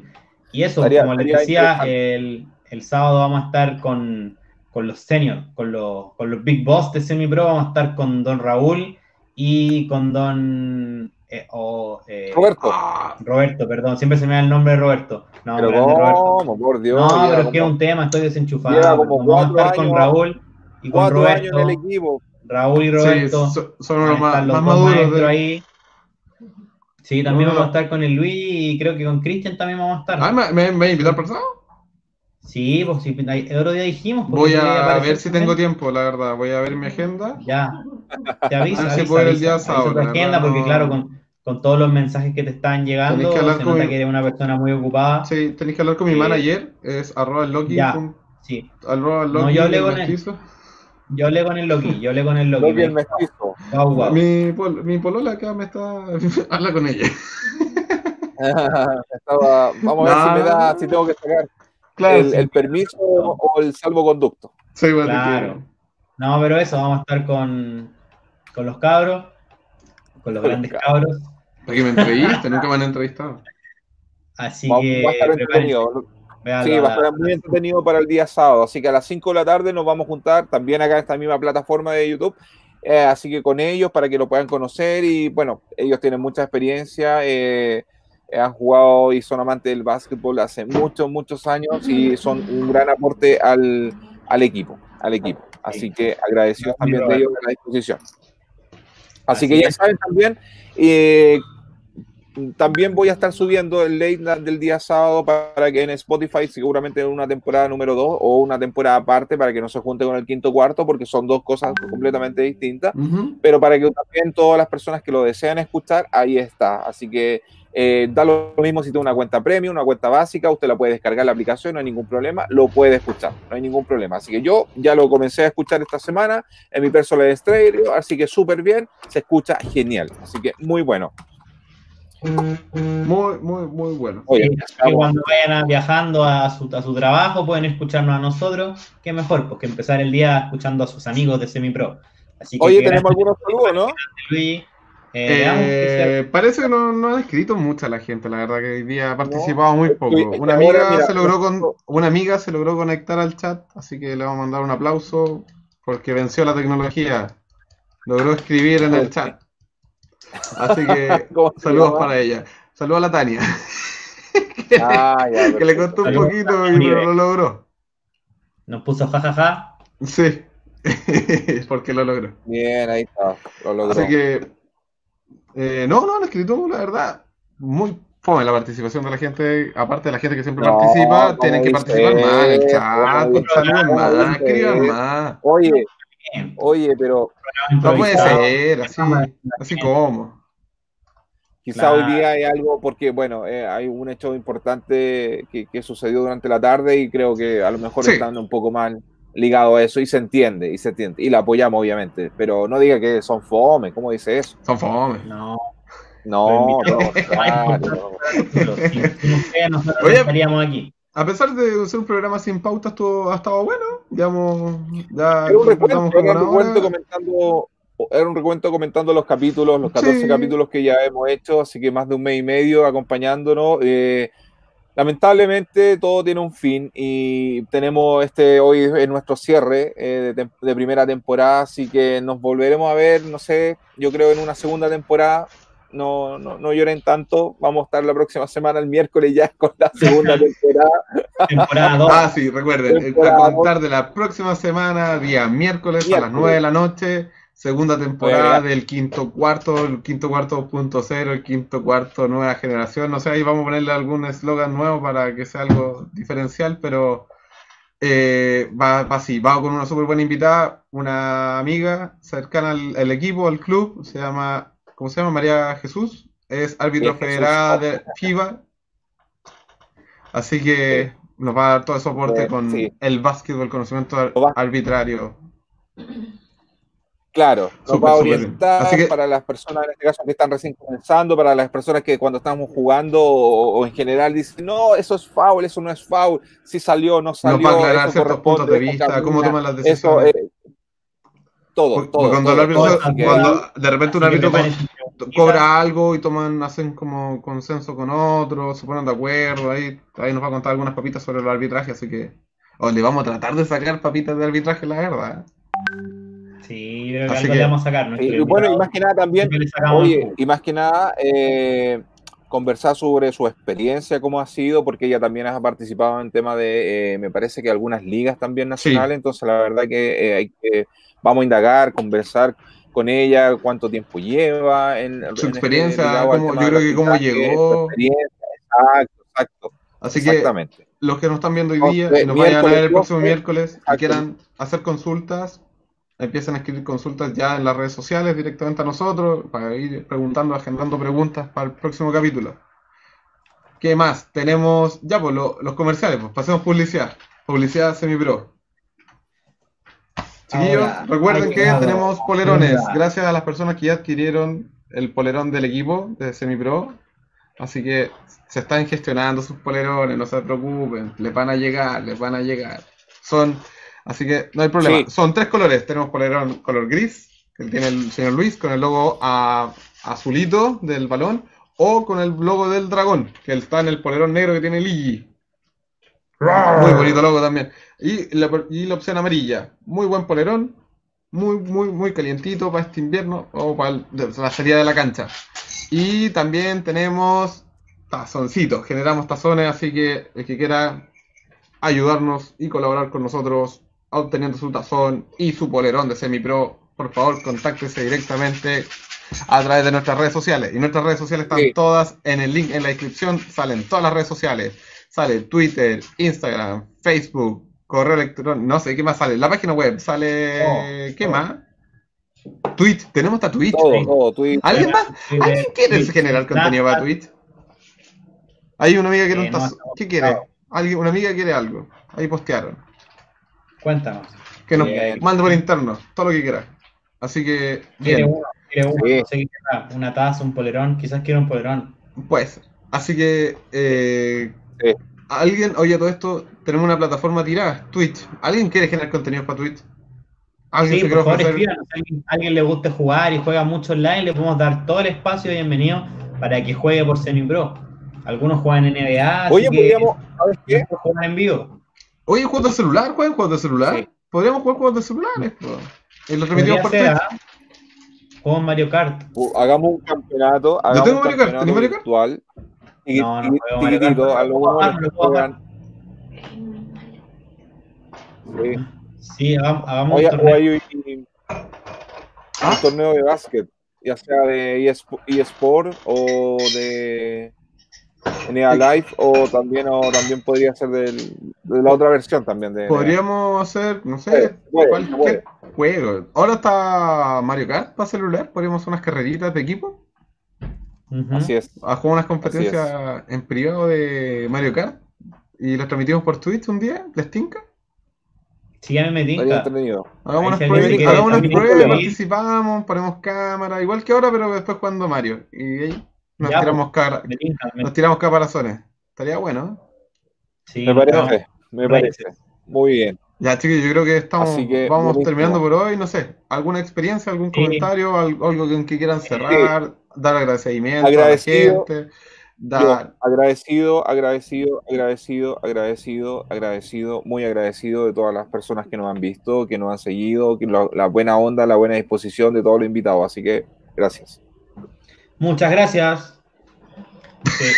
Y eso, Estaría- como les decía, el, el sábado vamos a estar con, con los seniors, con los, con los big boss de Semipro, vamos a estar con Don Raúl y con Don eh, o, eh, Roberto. Ah, Roberto, perdón, siempre se me da el nombre de Roberto. No, pero grande Roberto. por Dios. No, pero es que es un tema, estoy desenchufado. lleva como perdón. Vamos a estar con Raúl y con años Roberto. en el equipo. Raúl y sí, Roberto. so- son los más, los más maduros de... ahí. Sí, también No, no. vamos a estar con el Luis y creo que con Cristian también vamos a estar. Ah, ¿me, me, me voy a invitar por? Sí, pues sí, el otro día dijimos. porque Voy a ver si tengo tiempo, la verdad. Voy a ver mi agenda. Ya, te aviso. A ver si avisa, puedo ir el día sábado, agenda, verdad, porque no- claro, con, con todos los mensajes que te están llegando, Tenés que se nota mi- que eres una persona muy ocupada. Sí, Sí, tenéis que hablar con mi Sí. manager. Es arroba Loki. Ya. pun- Arroba No, Loki yo hablé el con mestizo. Yo hablé con el Loki, yo hablé con el Loki. El mestizo. Mi, pol- mi polola acá me está... Habla con ella. Estaba- vamos a ver si me da, si tengo que sacar Claro. el, sí. el permiso o el salvoconducto. Sí, bueno, Claro. No, pero eso, vamos a estar con, con los cabros, con los Con grandes cabros. Para que me entreviste, nunca me han entrevistado. Así Va, que va a estar entretenido. Sí, va a estar muy entretenido para el día sábado. Así que a las 5 de la tarde nos vamos a juntar también acá en esta misma plataforma de YouTube. Eh, así que con ellos para que lo puedan conocer y bueno, ellos tienen mucha experiencia, eh, han jugado y son amantes del básquetbol hace muchos, muchos años y son un gran aporte al, al equipo, al equipo. Así que agradecidos también de ellos a la disposición. Así, Así que ya es. saben también, eh, también voy a estar subiendo el late night del día sábado para que en Spotify seguramente en una temporada número 2 o una temporada aparte para que no se junte con el quinto cuarto porque son dos cosas completamente distintas. Pero para que también todas las personas que lo desean escuchar, ahí está. Así que eh, da lo mismo si tiene una cuenta premium, una cuenta básica, usted la puede descargar la aplicación, no hay ningún problema, lo puede escuchar, no hay ningún problema. Así que yo ya lo comencé a escuchar esta semana en mi personal stereo, así que súper bien, se escucha genial. Así que muy bueno. Muy, muy, muy bueno. Oye, que cuando vayan a- viajando a su, a su trabajo pueden escucharnos a nosotros. Qué mejor, pues que empezar el día escuchando a sus amigos de Semipro. Así que Oye, que tenemos algunos saludos, ¿no? Luis. Eh, Eh, parece que no, no ha escrito mucha la gente, la verdad que hoy día ha participado muy poco. Una ahora, amiga mira, se logró con, una amiga se logró conectar al chat, así que le vamos a mandar un aplauso porque venció la tecnología. Logró escribir en el chat. Así que ¿Cómo se saludos para ella. Saludos a la Tania, Ah, ya, que le perfecto. costó un poquito y lo logró. nos puso jajaja. Sí, porque lo logró. Bien, ahí está, lo logró. Así que, eh, no, no han escrito, la verdad, muy fome la participación de la gente, aparte de la gente que siempre No, participa, ¿cómo tienen que dice participar más en el chat, ¿Cómo saluden dice más, escriban más. Oye, oye, pero No puede ser, así, así como. Quizá Claro. hoy día hay algo, porque bueno, eh, hay un hecho importante que, que sucedió durante la tarde y creo que a lo mejor Sí. están un poco mal ligado a eso y se entiende, y se entiende, y la apoyamos obviamente, pero no diga que son fome, ¿cómo dice eso? Son fome. No, No, no, claro, Oye. no estaríamos aquí. A pesar de ser un programa sin pauta, estuvo, ha estado bueno. Digamos, ya Era un recuento, era un comentando, era un recuento comentando los capítulos, los 14 Sí. capítulos que ya hemos hecho, así que más de un mes y medio acompañándonos. eh, lamentablemente todo tiene un fin y tenemos este hoy en nuestro cierre eh, de, de primera temporada, así que nos volveremos a ver, no sé, yo creo en una segunda temporada. No, no, no lloren tanto. Vamos a estar la próxima semana, el miércoles, ya con la segunda temporada. Temporada 2. Ah, sí, recuerden, Temporada a contar de la próxima semana, día miércoles, a las Miércoles. 9 de la noche, segunda temporada del quinto cuarto, el quinto cuarto punto cero, el quinto cuarto nueva generación. No sé, ahí vamos a ponerle algún eslogan nuevo para que sea algo diferencial, pero eh, va, va así, va con una súper buena invitada, una amiga cercana al, al equipo, al club, se llama, ¿cómo se llama? María Jesús, es árbitro federada de FIBA, así que nos va a dar todo el soporte Eh, con sí. el básquetbol, conocimiento Lo va- arbitrario. Claro, nos va a orientar que- para las personas, en este caso, que están recién comenzando, para las personas que cuando estamos jugando o, o en general dicen, no, eso es foul, eso no es foul, si salió, no salió, Nos va a aclarar ciertos puntos de vista, cómo toman las Eso, decisiones. eh, todo, Porque todo. cuando, el árbitro- todo, de repente un árbitro cobra algo y toman, hacen como consenso con otros, se ponen de acuerdo, ahí, ahí nos va a contar algunas papitas sobre el arbitraje, así que o le vamos a tratar de sacar papitas de arbitraje, la verdad. Sí, creo que Así algo que- le vamos a sacar. Y, y bueno, y más que nada también, oye, y más que nada, eh, conversar sobre su experiencia, cómo ha sido, porque ella también ha participado en tema de, eh, me parece que algunas ligas también nacionales, entonces la verdad que eh, hay que, vamos a indagar, conversar con ella, cuánto tiempo lleva en, en Su este experiencia, cómo- yo creo que cómo llegó. exacto, exacto, Así que los que nos están viendo hoy día y nos vayan a ver el próximo 12, miércoles y quieran hacer consultas, empiecen a escribir consultas ya en las redes sociales directamente a nosotros para ir preguntando, agendando preguntas para el próximo capítulo. ¿Qué más? Tenemos ya pues lo- los comerciales, pues pasemos publicidad. Publicidad semi-pro. Chiquillos, Ahora, recuerden que que- tenemos polerones. Venga. Gracias a las personas que ya adquirieron el polerón del equipo de semi-pro. Así que se están gestionando sus polerones, no se preocupen, les van a llegar, les van a llegar. Son, así que no hay problema. Sí. Son tres colores. Tenemos polerón color gris, que tiene el señor Luis, con el logo a- azulito del balón, o con el logo del dragón, que está en el polerón negro que tiene Ligi. Muy bonito logo también. Y la, y la opción amarilla. Muy buen polerón. Muy, muy, muy calientito para este invierno o para el- de- la salida de la cancha. Y también tenemos tazoncitos. Generamos tazones, así que el que quiera ayudarnos y colaborar con nosotros obteniendo su tazón y su polerón de semipro, por favor, contáctese directamente a través de nuestras redes sociales. Y nuestras redes sociales están Sí. todas en el link en la descripción. Salen todas las redes sociales. Sale Twitter, Instagram, Facebook, correo electrónico, no sé qué más sale. La página web sale. Oh, ¿Qué oh. más? Twitch, tenemos hasta Twitch. Todo, todo, Twitter. ¿Alguien más? ¿Alguien quiere Twitch, generar contenido para. Twitch? Hay una amiga que no Eh, está. ¿Qué quiere? Alguien, una amiga quiere algo. Ahí postearon. Cuéntanos. Que nos Bien. mande por interno, todo lo que quiera. Así que, Quiere uno, quiere uno. Sí. No sé qué querrá, Una taza, un polerón. Quizás quiere un polerón. pues. Así que, eh, Sí. alguien, oye, todo esto, tenemos una plataforma tirada, Twitch. ¿Alguien quiere generar contenido para Twitch? ¿Alguien Sí, se por quiere favor. Si alguien, le guste jugar y juega mucho online, le podemos dar todo el espacio bienvenido para que juegue por Semi-Pro. Algunos juegan en NBA, así Oye, que podríamos, ¿sabes qué? juegan en vivo. Oye, juegos de celular, juegan juegos de celular. Sí. Podríamos jugar juegos de celulares. Y los remitimos Podría por ser, Twitch. ¿ah? Juego Mario Kart. Uh, hagamos un campeonato, hagamos tengo un Mario Kart, ¿tenés Mario Kart? No, no a lo No, bueno puedo. Sí. Sí, hagamos, un hay Ah. un torneo de básquet, ya sea de eSpo- eSport o de NBA Live, o también, o también podría ser del- de la otra versión también de. Podríamos hacer, no Puede, sé, puede, cualquier juego. Ahora está Mario Kart para celular. Podríamos hacer unas carreritas de equipo. Así es. A jugar unas competencias en privado de Mario Kart. Y las transmitimos por Twitch un día. ¿Les tinca? Sí, ya me entretenido. Hagamos unas pruebas, participamos, ponemos cámara, igual que ahora, pero después jugando Mario. Y ahí nos Ya, tiramos cara, Me tinca, me- nos tiramos caparazones. Estaría bueno. sí, Me parece, me parece. Muy bien. Ya, chicos, yo creo que estamos, que, vamos buenísimo. terminando por hoy. No sé, ¿alguna experiencia, algún comentario, al- algo en que quieran cerrar, dar agradecimiento Agradecido. a la gente? Dar, agradecido, agradecido, agradecido, agradecido, agradecido, muy agradecido de todas las personas que nos han visto, que nos han seguido, que lo- la buena onda, la buena disposición de todos los invitados. Así que gracias. Muchas gracias. Sí,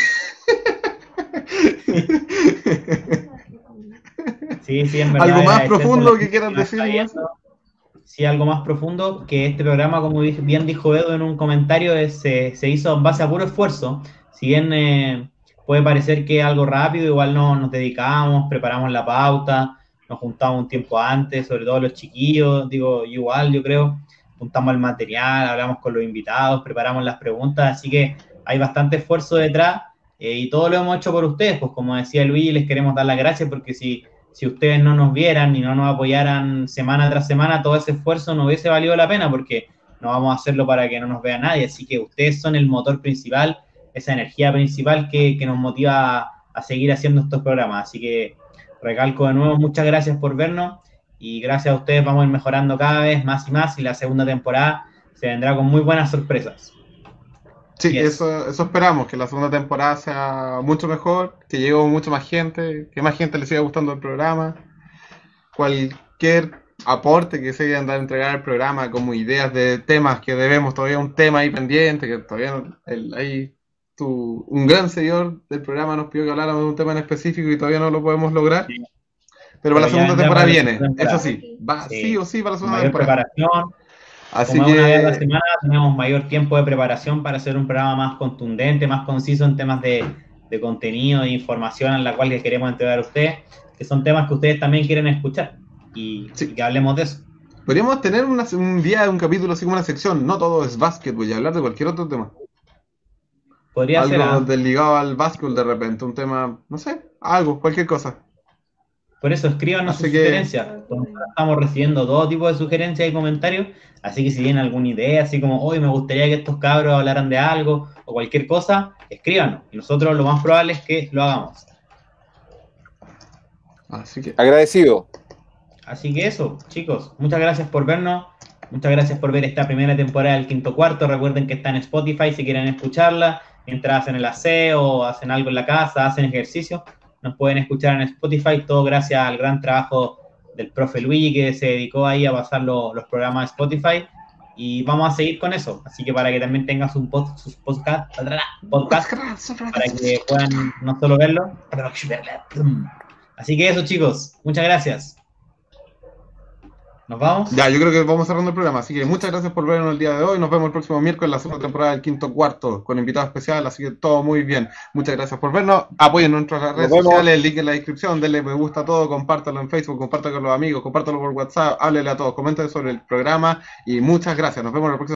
sí, sí, en verdad. ¿Algo más profundo que quieran decir. Sí, algo más profundo, que este programa, como bien dijo Edo en un comentario, es, se, se hizo en base a puro esfuerzo. Si bien eh, puede parecer que es algo rápido, igual no nos dedicamos, preparamos la pauta, nos nos juntamos un tiempo antes, sobre todo los chiquillos, digo, igual yo creo, juntamos el material, hablamos con los invitados, preparamos las preguntas, así que hay bastante esfuerzo detrás eh, y todo lo hemos hecho por ustedes, pues como decía Luis, les queremos dar las gracias porque si, si ustedes no nos vieran y no nos apoyaran semana tras semana, todo ese esfuerzo no hubiese valido la pena porque no vamos a hacerlo para que no nos vea nadie, así que ustedes son el motor principal, esa energía principal que, que nos motiva a, a seguir haciendo estos programas, así que recalco de nuevo, muchas gracias por vernos y gracias a ustedes vamos a ir mejorando cada vez más y más y la segunda temporada se vendrá con muy buenas sorpresas. Sí, Yes. eso, eso esperamos, que la segunda temporada sea mucho mejor, que llegue mucho más gente, que más gente le siga gustando el programa. Cualquier aporte que se quieran dar a entregar al programa, como ideas de temas que debemos, todavía un tema ahí pendiente, que todavía no- el, ahí tu, un gran seguidor del programa nos pidió que habláramos de un tema en específico y todavía no lo podemos lograr. Sí. Pero para la segunda temporada viene, temporada. eso sí, va Sí. sí o sí para la segunda mayor temporada. preparación, Así como es una vez a la que semana, tenemos mayor tiempo de preparación para hacer un programa más contundente, más conciso en temas de, de contenido, de información en la cual les queremos entregar a ustedes, que son temas que ustedes también quieren escuchar y, Sí. y que hablemos de eso. podríamos tener una- un día, un capítulo así como una sección, no todo es básquetbol y hablar de cualquier otro tema. Podría ser, algo ¿ah? del ligado al básquetbol de repente, un tema, no sé, algo, cualquier cosa. Por eso escríbanos sus que- sugerencias. Estamos recibiendo todo tipo de sugerencias y comentarios, así que si tienen alguna idea, así como, hoy me gustaría que estos cabros hablaran de algo o cualquier cosa, escríbanos. Y nosotros lo más probable es que lo hagamos. Así que, Agradecido. Así que eso, chicos, muchas gracias por vernos. Muchas gracias por ver esta primera temporada del quinto cuarto. Recuerden que está en Spotify si quieren escucharla. Mientras hacen el aseo, hacen algo en la casa, hacen ejercicio, nos pueden escuchar en Spotify. Todo gracias al gran trabajo del profe Luigi que se dedicó ahí a pasar lo- los programas de Spotify. Y vamos a seguir con eso. Así que para que también tengan sus, pod- sus podcast, podcast para que puedan no solo verlo. Así que eso, chicos. Muchas gracias. ¿Nos vamos? ya, yo creo que vamos cerrando el programa. Así que muchas gracias por vernos el día de hoy. Nos vemos el próximo miércoles en la segunda temporada del quinto cuarto con invitado especial. Así que todo muy bien. Muchas gracias por vernos. Apoyen nuestras redes sociales, el link en la descripción. Denle me gusta a todo, compártalo en Facebook, compártalo con los amigos, compártalo por WhatsApp, háblele a todos, comenten sobre el programa. Y muchas gracias. Nos vemos en el próximo